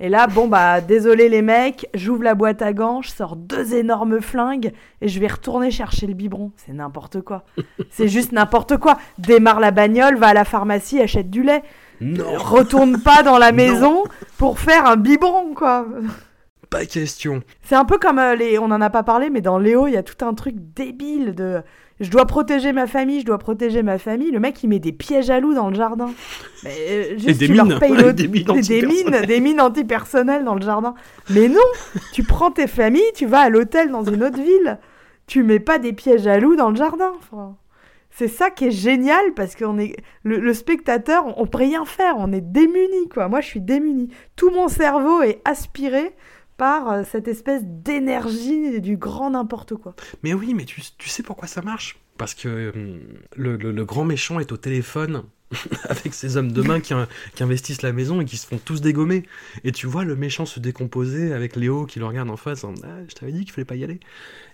Et là, bon, bah, désolé les mecs, j'ouvre la boîte à gants, je sors deux énormes flingues et je vais retourner chercher le biberon. C'est n'importe quoi. C'est juste n'importe quoi. Démarre la bagnole, va à la pharmacie, achète du lait. Non, Retourne pas dans la maison pour faire un biberon, quoi. pas question. C'est un peu comme euh, les. On en a pas parlé, mais dans Léo, il y a tout un truc débile de. Je dois protéger ma famille, je dois protéger ma famille. Le mec, il met des pièges à loups dans le jardin. Mais, euh, juste, des tu leur mines. payes Ouais, le- des mines des, mines, antipersonnelles. des mines antipersonnelles dans le jardin. Mais non, tu prends tes familles, tu vas à l'hôtel dans une autre ville. Tu mets pas des pièges à loups dans le jardin. Enfin, c'est ça qui est génial parce qu'on est le, le spectateur, on, on peut rien faire, on est démuni quoi. Moi, je suis démuni. Tout mon cerveau est aspiré par euh, cette espèce d'énergie du grand n'importe quoi. Mais oui, mais tu, sais pourquoi ça marche? Parce que le- le grand méchant est au téléphone avec ses hommes de main qui, in- qui investissent la maison et qui se font tous dégommer. Et tu vois le méchant se décomposer avec Léo qui le regarde en face en ah, Je t'avais dit qu'il fallait pas y aller.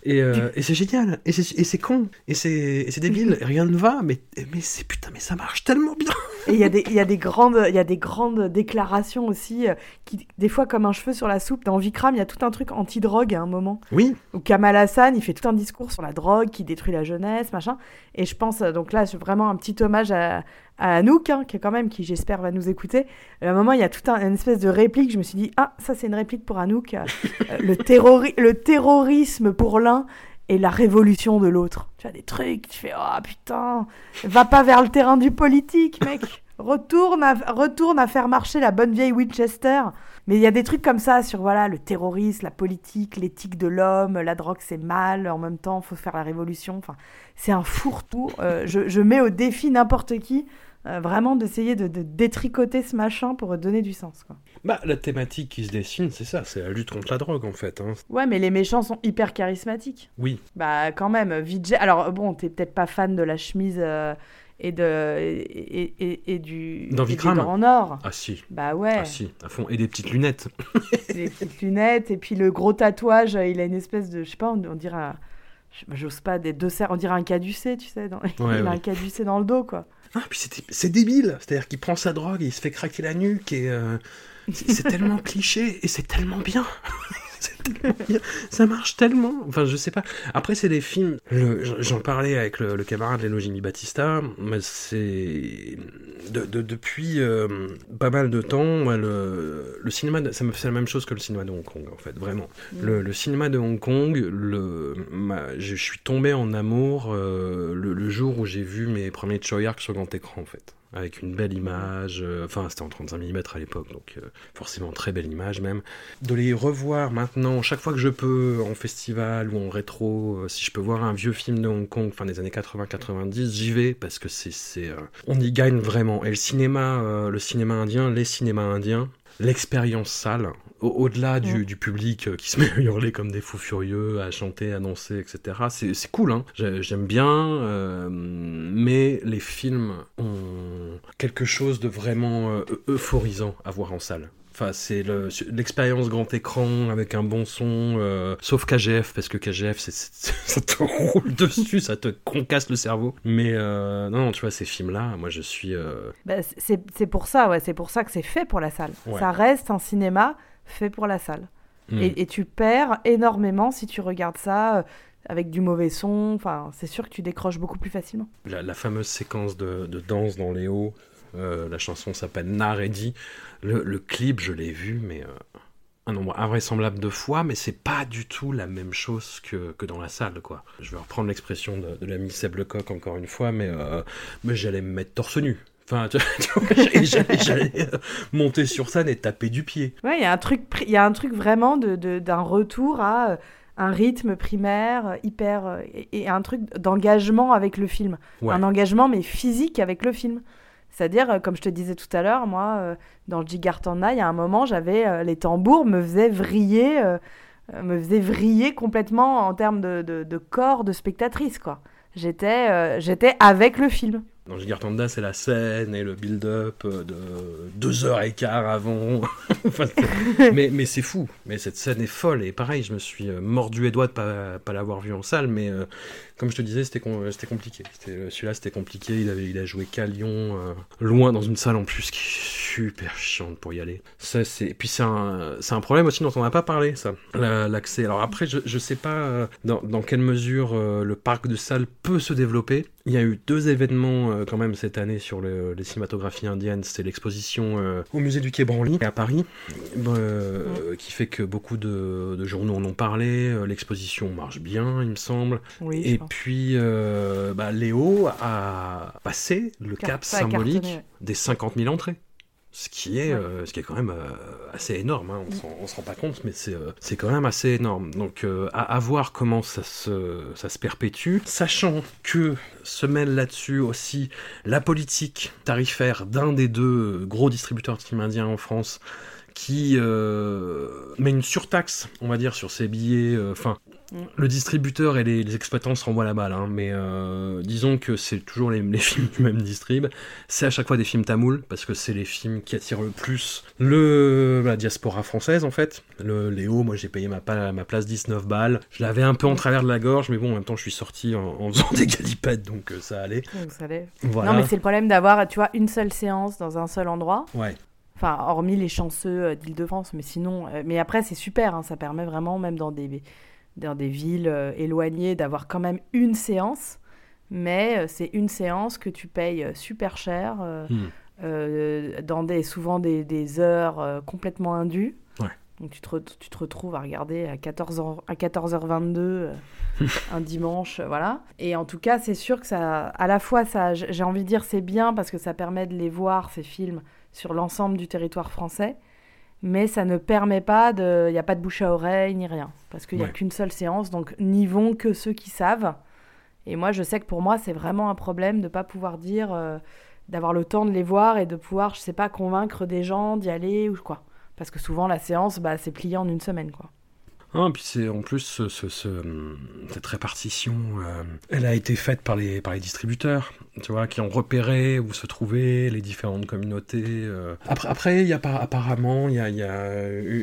Et, euh, et c'est génial, et c'est con, et c'est débile, et rien ne va, mais, mais c'est putain, mais ça marche tellement bien Et il y, a des- y, a des grandes- y a des grandes déclarations aussi, euh, qui, des fois comme un cheveu sur la soupe. Dans Vikram, il y a tout un truc anti-drogue à un moment. Oui, Où Kamal Hassan, il fait tout un discours sur la drogue qui détruit la jeunesse, machin. Et je pense, euh, donc là, c'est vraiment un petit hommage à, à Anouk, hein, qui est quand même, qui j'espère va nous écouter. À un moment, il y a toute un, une espèce de réplique. Je me suis dit, ah, ça c'est une réplique pour Anouk. euh, le, terrori- le terrorisme pour l'un et la révolution de l'autre. Tu as des trucs, tu fais, oh putain, va pas vers le terrain du politique, mec. Retourne à, retourne à faire marcher la bonne vieille Winchester. Mais il y a des trucs comme ça sur voilà le terrorisme, la politique, l'éthique de l'homme, la drogue c'est mal, en même temps faut faire la révolution. Enfin, c'est un fourre-tout. Euh, je, je mets au défi n'importe qui euh, vraiment d'essayer de, de détricoter ce machin pour donner du sens. Quoi. bah la thématique qui se dessine, c'est ça, c'est la lutte contre la drogue en fait. hein. Ouais, mais les méchants sont hyper charismatiques. Oui, Bah quand même, Vijay. Alors bon, t'es peut-être pas fan de la chemise euh, et de et, et- du Dans et des en or. ah si, Bah ouais, ah si, à fond, et des petites lunettes. les petites lunettes et puis le gros tatouage, il a une espèce de, je sais pas, on, on dirait, un- j'ose pas des deux cerfs, on dirait un caducé, tu sais, dans- il a ouais. un caducé dans le dos quoi. Ah, puis c'est débile, c'est-à-dire qu'il prend sa drogue et il se fait craquer la nuque et euh, c'est tellement cliché et c'est tellement bien. C'est tellement bien. Ça marche tellement. Enfin, je sais pas. Après, c'est des films. J'en parlais avec le, le camarade Leno Jimmy Battista. mais C'est de- de- depuis euh, pas mal de temps. le, le cinéma, de- ça me fait la même chose que le cinéma de Hong Kong, en fait, vraiment. Le, le cinéma de Hong Kong, le, ma- je suis tombé en amour euh, le, le jour où j'ai vu mes premiers Choyark sur grand écran, en fait. Avec une belle image, euh, enfin c'était en 35 mm à l'époque, donc euh, forcément très belle image même. De les revoir maintenant, chaque fois que je peux, en festival ou en rétro, euh, si je peux voir un vieux film de Hong Kong, fin des années 80-90, j'y vais parce que c'est, on y gagne vraiment. Et le cinéma, le cinéma indien, les cinémas indiens, l'expérience salle, au- au-delà du, Ouais. du public euh, qui se met à hurler comme des fous furieux, à chanter, à danser, etc. C'est, cool, hein. J'ai- j'aime bien, euh, mais les films ont quelque chose de vraiment euh, eu- euphorisant à voir en salle. Enfin, c'est le- l'expérience grand écran avec un bon son, euh, sauf KGF, parce que KGF, ça te roule dessus, ça te concasse le cerveau. Mais euh, non, non, tu vois, ces films-là, moi je suis... euh, Bah, c'est pour ça, ouais, c'est pour ça que c'est fait pour la salle. Ouais. Ça reste un cinéma fait pour la salle. hmm. Et, et tu perds énormément si tu regardes ça avec du mauvais son. Enfin, c'est sûr que tu décroches beaucoup plus facilement. La, la fameuse séquence de, de danse dans Léo, euh, la chanson s'appelle Naredi. Le, le clip, je l'ai vu, mais euh, un nombre invraisemblable de fois, mais c'est pas du tout la même chose que, que dans la salle, quoi. Je vais reprendre l'expression de, de l'ami Seb Lecoq encore une fois, mais, euh, mais j'allais me mettre torse nu. Enfin, tu tu j'allais euh, monter sur scène et taper du pied. Ouais, il y a un truc, il y a un truc vraiment de, de- d'un retour à un rythme primaire hyper et, et un truc d'engagement avec le film. Ouais. Un engagement mais physique avec le film. C'est-à-dire, euh, comme je te disais tout à l'heure, moi, euh, dans le Jigartana, il y a un moment, j'avais euh, les tambours me faisaient vriller, me faisaient vriller complètement en termes de, corps de spectatrice, quoi. J'étais, j'étais avec le film. Dans Gigartanda, c'est la scène et le build-up euh, de deux heures et quart avant. Enfin, mais mais c'est fou. Mais cette scène est folle. Et pareil, je me suis euh, mordu les doigts de pas, pas l'avoir vu en salle. Mais euh, comme je te disais, c'était com- c'était compliqué. Celui-là, c'était compliqué. Il, avait, il a joué qu'à Lyon, euh, loin dans une salle en plus qui super chiante pour y aller. Ça, c'est... Et puis c'est un... problème aussi dont on n'a pas parlé, ça, la- l'accès. Alors après, je, je sais pas dans, dans quelle mesure euh, le parc de salles peut se développer. Il y a eu deux événements euh, quand même cette année sur le- les cinématographies indiennes. C'était l'exposition euh, au musée du Quai Branly à Paris, euh, qui fait que beaucoup de, de journaux en ont parlé. L'exposition marche bien, il me semble. Oui, Et puis, bah, Léo a passé le cap symbolique cartonné, des 50 000 entrées. Ce qui est, Ouais. euh, ce qui est quand même euh, assez énorme. hein. On, s'en- on se rend pas compte, mais c'est euh, c'est quand même assez énorme. Donc, à, à voir comment ça se, ça se perpétue. Sachant que se mêle là-dessus aussi la politique tarifaire d'un des deux gros distributeurs de films indiens en France qui euh, met une surtaxe, on va dire, sur ses billets. Enfin, Mm. Le distributeur et les, les exploitants se renvoient la balle, hein, mais euh, disons que c'est toujours les, les films du même distrib. C'est à chaque fois des films tamouls, parce que c'est les films qui attirent le plus le, la diaspora française, en fait. Le Léo, moi j'ai payé ma, ma place 19 balles. Je l'avais un peu en travers de la gorge, mais bon, en même temps, je suis sorti en, en faisant des galipettes, donc euh, ça allait. Donc, ça. Voilà. Non, mais c'est le problème d'avoir, tu vois, une seule séance dans un seul endroit. Ouais. Enfin, hormis les chanceux euh, d'Île-de-France, mais sinon. mais après, c'est super, hein, ça permet vraiment, même dans des, dans des villes euh, éloignées, d'avoir quand même une séance. Mais euh, c'est une séance que tu payes euh, super cher, Hmm. dans des, souvent des, des heures complètement indues. Ouais. Donc tu te, tu te retrouves à regarder à 14h, à 14h22 euh, un dimanche, euh, voilà. Et en tout cas, c'est sûr que ça, à la fois, ça, j'ai envie de dire, c'est bien parce que ça permet de les voir, ces films, sur l'ensemble du territoire français. Mais ça ne permet pas de. Il n'y a pas de bouche à oreille ni rien. Parce qu'il n'y a Ouais. qu'une seule séance, donc n'y vont que ceux qui savent. Et moi, je sais que pour moi, c'est vraiment un problème de ne pas pouvoir dire. euh, d'avoir le temps de les voir et de pouvoir, je sais pas, convaincre des gens d'y aller ou quoi. Parce que souvent, la séance, bah, c'est plié en une semaine, quoi. Ah, puis c'est en plus ce, ce- ce, cette répartition, euh, elle a été faite par les par les distributeurs, tu vois, qui ont repéré où se trouvaient les différentes communautés. euh. Après, après, y a par- apparemment il y a, y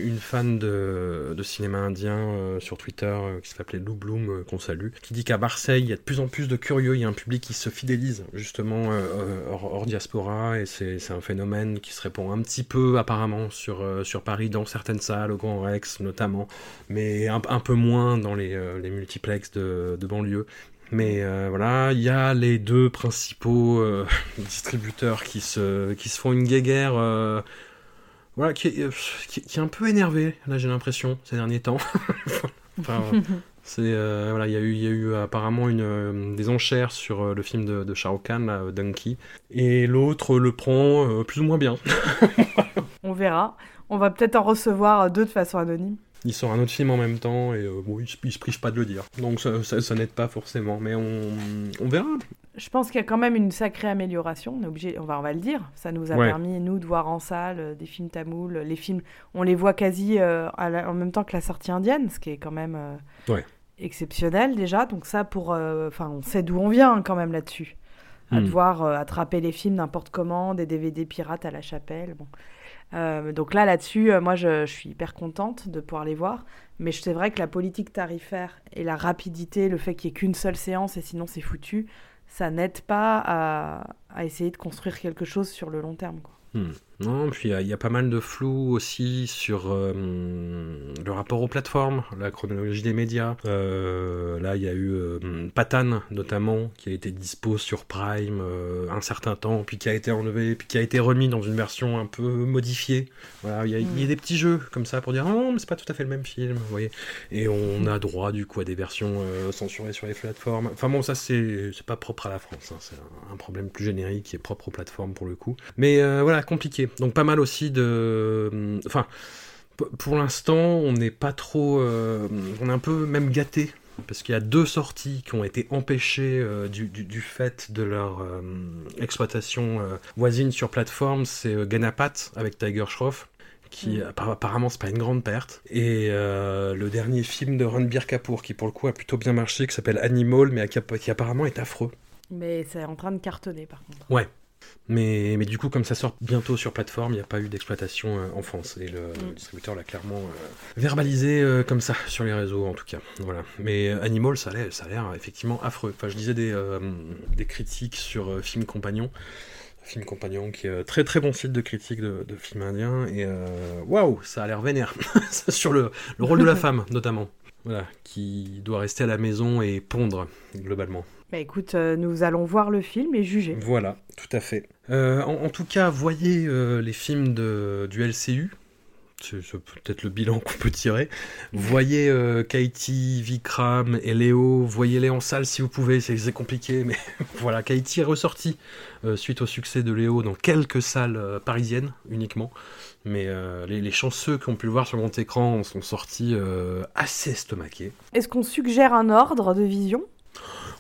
une fan de, cinéma indien euh, sur Twitter euh, qui s'appelait Lou Bloom euh, qu'on salue, qui dit qu'à Marseille il y a de plus en plus de curieux, il y a un public qui se fidélise justement hors, diaspora et c'est un phénomène qui se répand un petit peu apparemment sur sur Paris dans certaines salles au Grand Rex notamment mais un, peu moins dans les, les multiplex de, de banlieue. Mais euh, voilà, il y a les deux principaux euh, distributeurs qui se, qui se font une guéguerre, euh, voilà, qui, est- qui, qui est un peu énervé, là j'ai l'impression, ces derniers temps. enfin, c'est, voilà, il y, a eu- y a eu apparemment une, des enchères sur le film de, de Shao Kahn, là, Donkey, et l'autre le prend plus ou moins bien. On verra. On va peut-être en recevoir deux de façon anonyme. Il sort un autre film en même temps et euh, bon, il, il se prive pas de le dire. Donc ça, ça, ça n'aide pas forcément, mais on, on verra. Je pense qu'il y a quand même une sacrée amélioration. On est obligé, on va, on va le dire. Ça nous a Ouais. permis nous de voir en salle euh, des films tamouls. Les films, on les voit quasi euh, la- en même temps que la sortie indienne, ce qui est quand même euh, Ouais. exceptionnel déjà. Donc ça, pour, enfin, on sait d'où on vient hein, quand même là-dessus. À Hmm. devoir attraper les films n'importe comment, des DVD pirates à la chapelle. Bon. Euh, donc là, là-dessus, euh, moi, je, suis hyper contente de pouvoir les voir. Mais c'est vrai que la politique tarifaire et la rapidité, le fait qu'il n'y ait qu'une seule séance et sinon c'est foutu, ça n'aide pas à, essayer de construire quelque chose sur le long terme. Hmm. Non, puis il y a- il y, a pas mal de flou aussi sur euh, le rapport aux plateformes, la chronologie des médias. Euh, là, il y a eu euh, Patane, notamment, qui a été dispo sur Prime euh, un certain temps, puis qui a été enlevé, puis qui a été remis dans une version un peu modifiée. Voilà, il y, a- y a des petits jeux comme ça pour dire ah non, mais c'est pas tout à fait le même film, vous voyez. Et on a droit du coup à des versions censurées sur les plateformes. Enfin bon, ça c'est pas propre à la France, hein. c'est un, problème plus générique qui est propre aux plateformes pour le coup. Mais voilà, compliqué. Donc pas mal aussi de... Enfin, pour l'instant, on n'est pas trop... euh, on est un peu même gâté. Parce qu'il y a deux sorties qui ont été empêchées euh, du, du- du fait de leur euh, exploitation voisine sur plateforme. C'est Ganapat avec Tiger Shroff qui appara- apparemment c'est pas une grande perte et euh, le dernier film de Ranbir Kapoor qui pour le coup a plutôt bien marché qui s'appelle Animal mais qui apparemment est affreux Mais c'est en train de cartonner par contre. Ouais. Mais, mais du coup, comme ça sort bientôt sur plateforme, il n'y a pas eu d'exploitation euh, en France. Et le, le distributeur l'a clairement euh, verbalisé euh, comme ça, sur les réseaux en tout cas. Voilà. Mais Animal, ça a l'air, effectivement affreux. Enfin, je disais des, des critiques sur Film Compagnon. film compagnon qui est euh, très très bon site de critique de, de films indiens et waouh, ça a l'air vénère sur le, le rôle de la femme notamment. Voilà, qui doit rester à la maison et pondre globalement. Bah écoute, euh, nous allons voir le film et juger. Voilà, tout à fait. Euh, en, en tout cas, voyez euh, les films de, du LCU. C'est c'est peut-être le bilan qu'on peut tirer. Voyez euh, Kaiti, Vikram et Léo. Voyez-les en salle si vous pouvez. C'est c'est compliqué, mais voilà. Kaiti est ressorti euh, suite au succès de Léo dans quelques salles euh, parisiennes uniquement. Mais euh, les, les chanceux qui ont pu le voir sur grand écran sont sortis euh, assez estomaqués. Est-ce qu'on suggère un ordre de vision?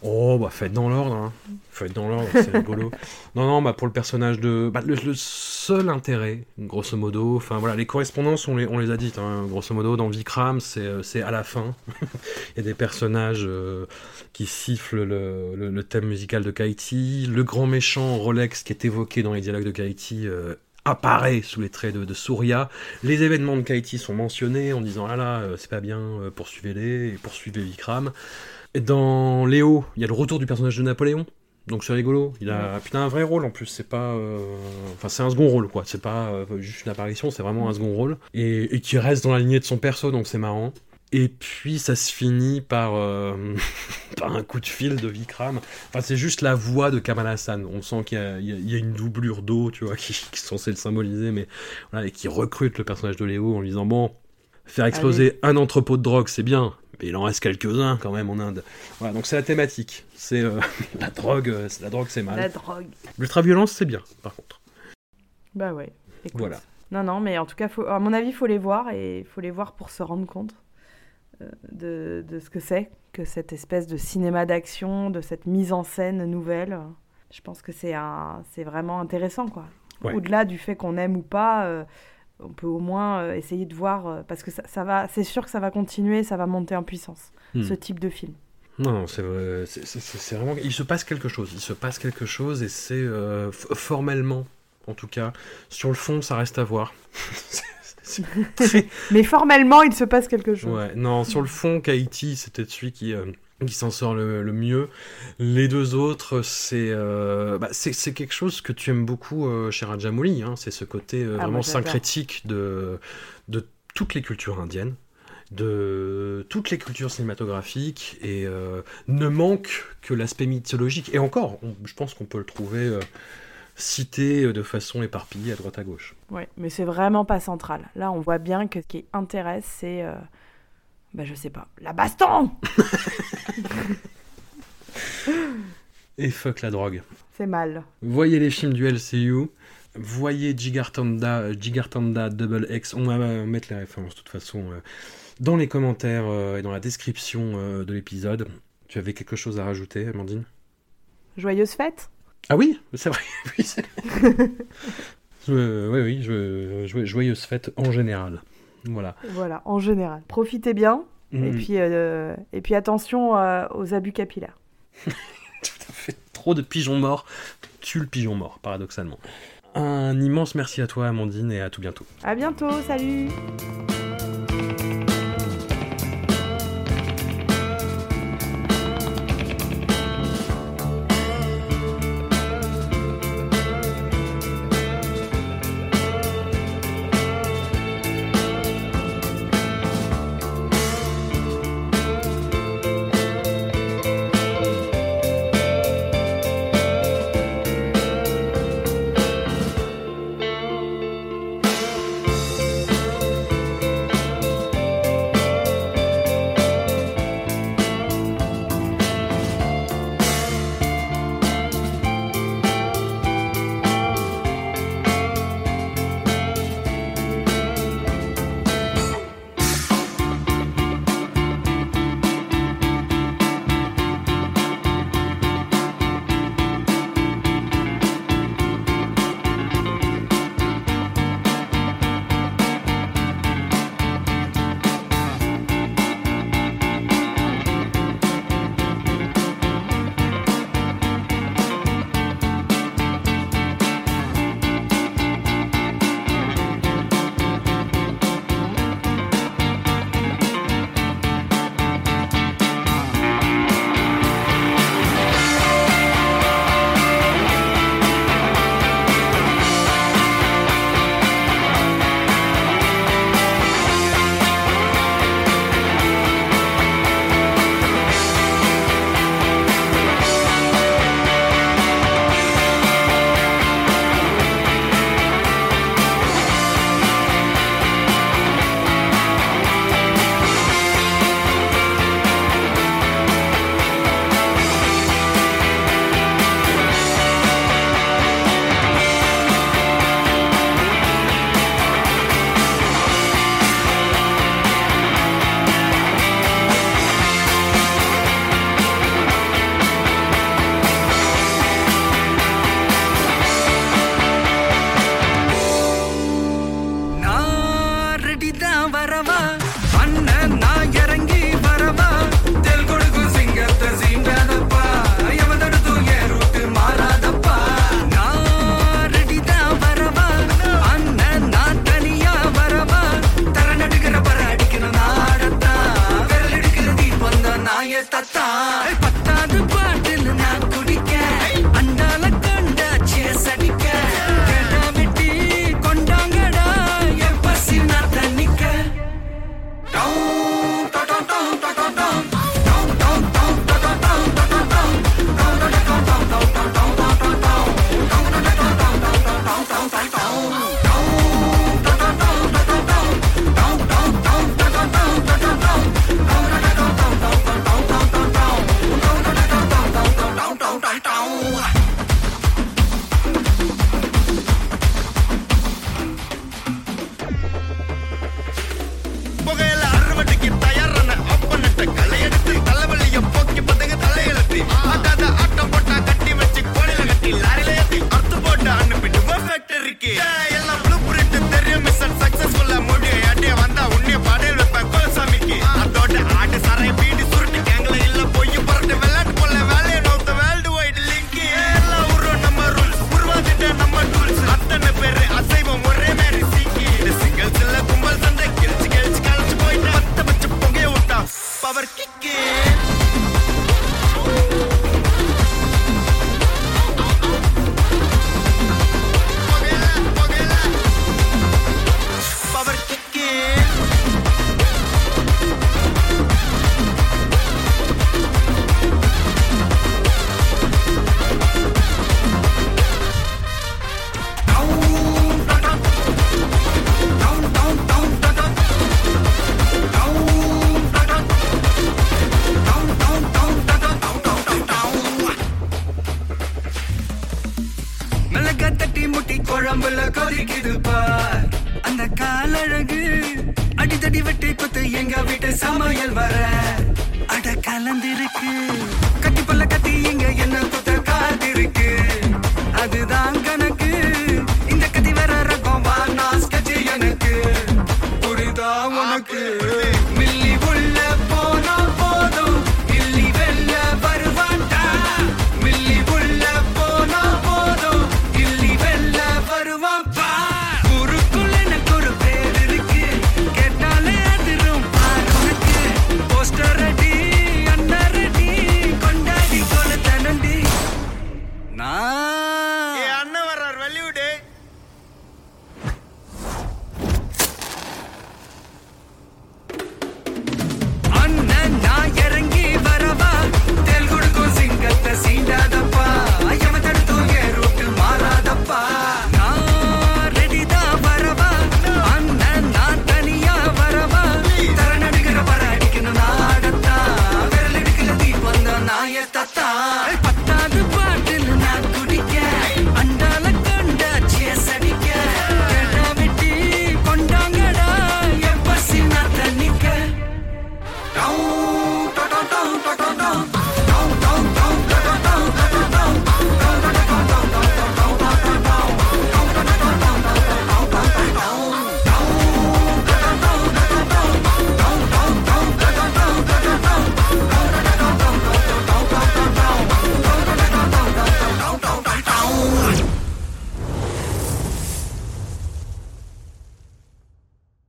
Oh, bah faites dans l'ordre, hein. Faites dans l'ordre, c'est rigolo. Non, non, bah pour le personnage de... Bah, le, le seul intérêt, grosso modo, enfin voilà, les correspondances, on les, on les a dites, hein, grosso modo, dans Vikram, c'est euh, à la fin. Il y a des personnages euh, qui sifflent le, le, le thème musical de Kaiti. Le grand méchant Rolex qui est évoqué dans les dialogues de Kaiti euh, apparaît sous les traits de, de Surya. Les événements de Kaiti sont mentionnés en disant, ah là, c'est pas bien, poursuivez-les, et poursuivez Vikram. Et dans Léo, il y a le retour du personnage de Napoléon. Donc c'est rigolo. Il a putain un vrai rôle en plus. C'est pas, euh, enfin c'est un second rôle quoi. C'est pas euh, juste une apparition, c'est vraiment un second rôle et, et qui reste dans la lignée de son perso, donc c'est marrant. Et puis ça se finit par, euh, par un coup de fil de Vikram. Enfin c'est juste la voix de Kamal Hassan. On sent qu'il y, a- y une doublure d'eau, tu vois, qui, qui est censée le symboliser, mais voilà, et qui recrute le personnage de Léo en lui disant bon, faire exploser un entrepôt de drogue, c'est bien, il en reste quelques-uns quand même en Inde. Voilà, donc c'est la thématique. C'est euh, la drogue, euh, c'est la drogue, c'est mal. La drogue. L'ultra-violence, c'est bien, par contre. Bah ouais. écoute. Voilà. Non, non, mais en tout cas, faut, à mon avis, il faut les voir et faut les voir pour se rendre compte euh, de, de ce que c'est que cette espèce de cinéma d'action, de cette mise en scène nouvelle. Je pense que c'est un, c'est vraiment intéressant, quoi. Ouais. Au-delà du fait qu'on aime ou pas, euh, on peut au moins euh, essayer de voir euh, parce que ça, ça va, c'est sûr que ça va continuer, ça va monter en puissance, Hmm. ce type de film. Non, c'est vrai, c'est- c'est c'est vraiment. Il se passe quelque chose. Il se passe quelque chose et c'est euh, formellement, en tout cas, sur le fond, ça reste à voir. Très- Mais formellement, il se passe quelque chose. Ouais, non, sur le fond, Kaiti, peut-être celui qui, euh, qui s'en sort le, le mieux. Les deux autres, c'est euh, bah, c'est c'est quelque chose que tu aimes beaucoup euh, chez Rajamouli. Hein, c'est ce côté euh, Ah, vraiment syncrétique de, de toutes les cultures indiennes, de toutes les cultures cinématographiques, et euh, ne manque que l'aspect mythologique. Et encore, on- je pense qu'on peut le trouver cité de façon éparpillée à droite à gauche. Ouais, mais c'est vraiment pas central. Là, on voit bien que ce qui intéresse, c'est. Bah, je sais pas. La baston Et fuck la drogue. C'est mal. Voyez les films du LCU. Voyez Gigartanda, Gigartanda Double X. On va mettre les références de toute façon euh, dans les commentaires euh, et dans la description euh, de l'épisode. Tu avais quelque chose à rajouter, Amandine? Joyeuse fête? Ah oui, c'est vrai. oui, Euh, oui, oui, je- joyeuse fête en général. Voilà. Voilà, en général. Profitez bien. Et, Mm, puis, euh, et puis attention euh, aux abus capillaires. Tout à fait. Trop de pigeons morts tue le pigeon mort, paradoxalement. Un immense merci à toi, Amandine, et à tout bientôt. À bientôt, salut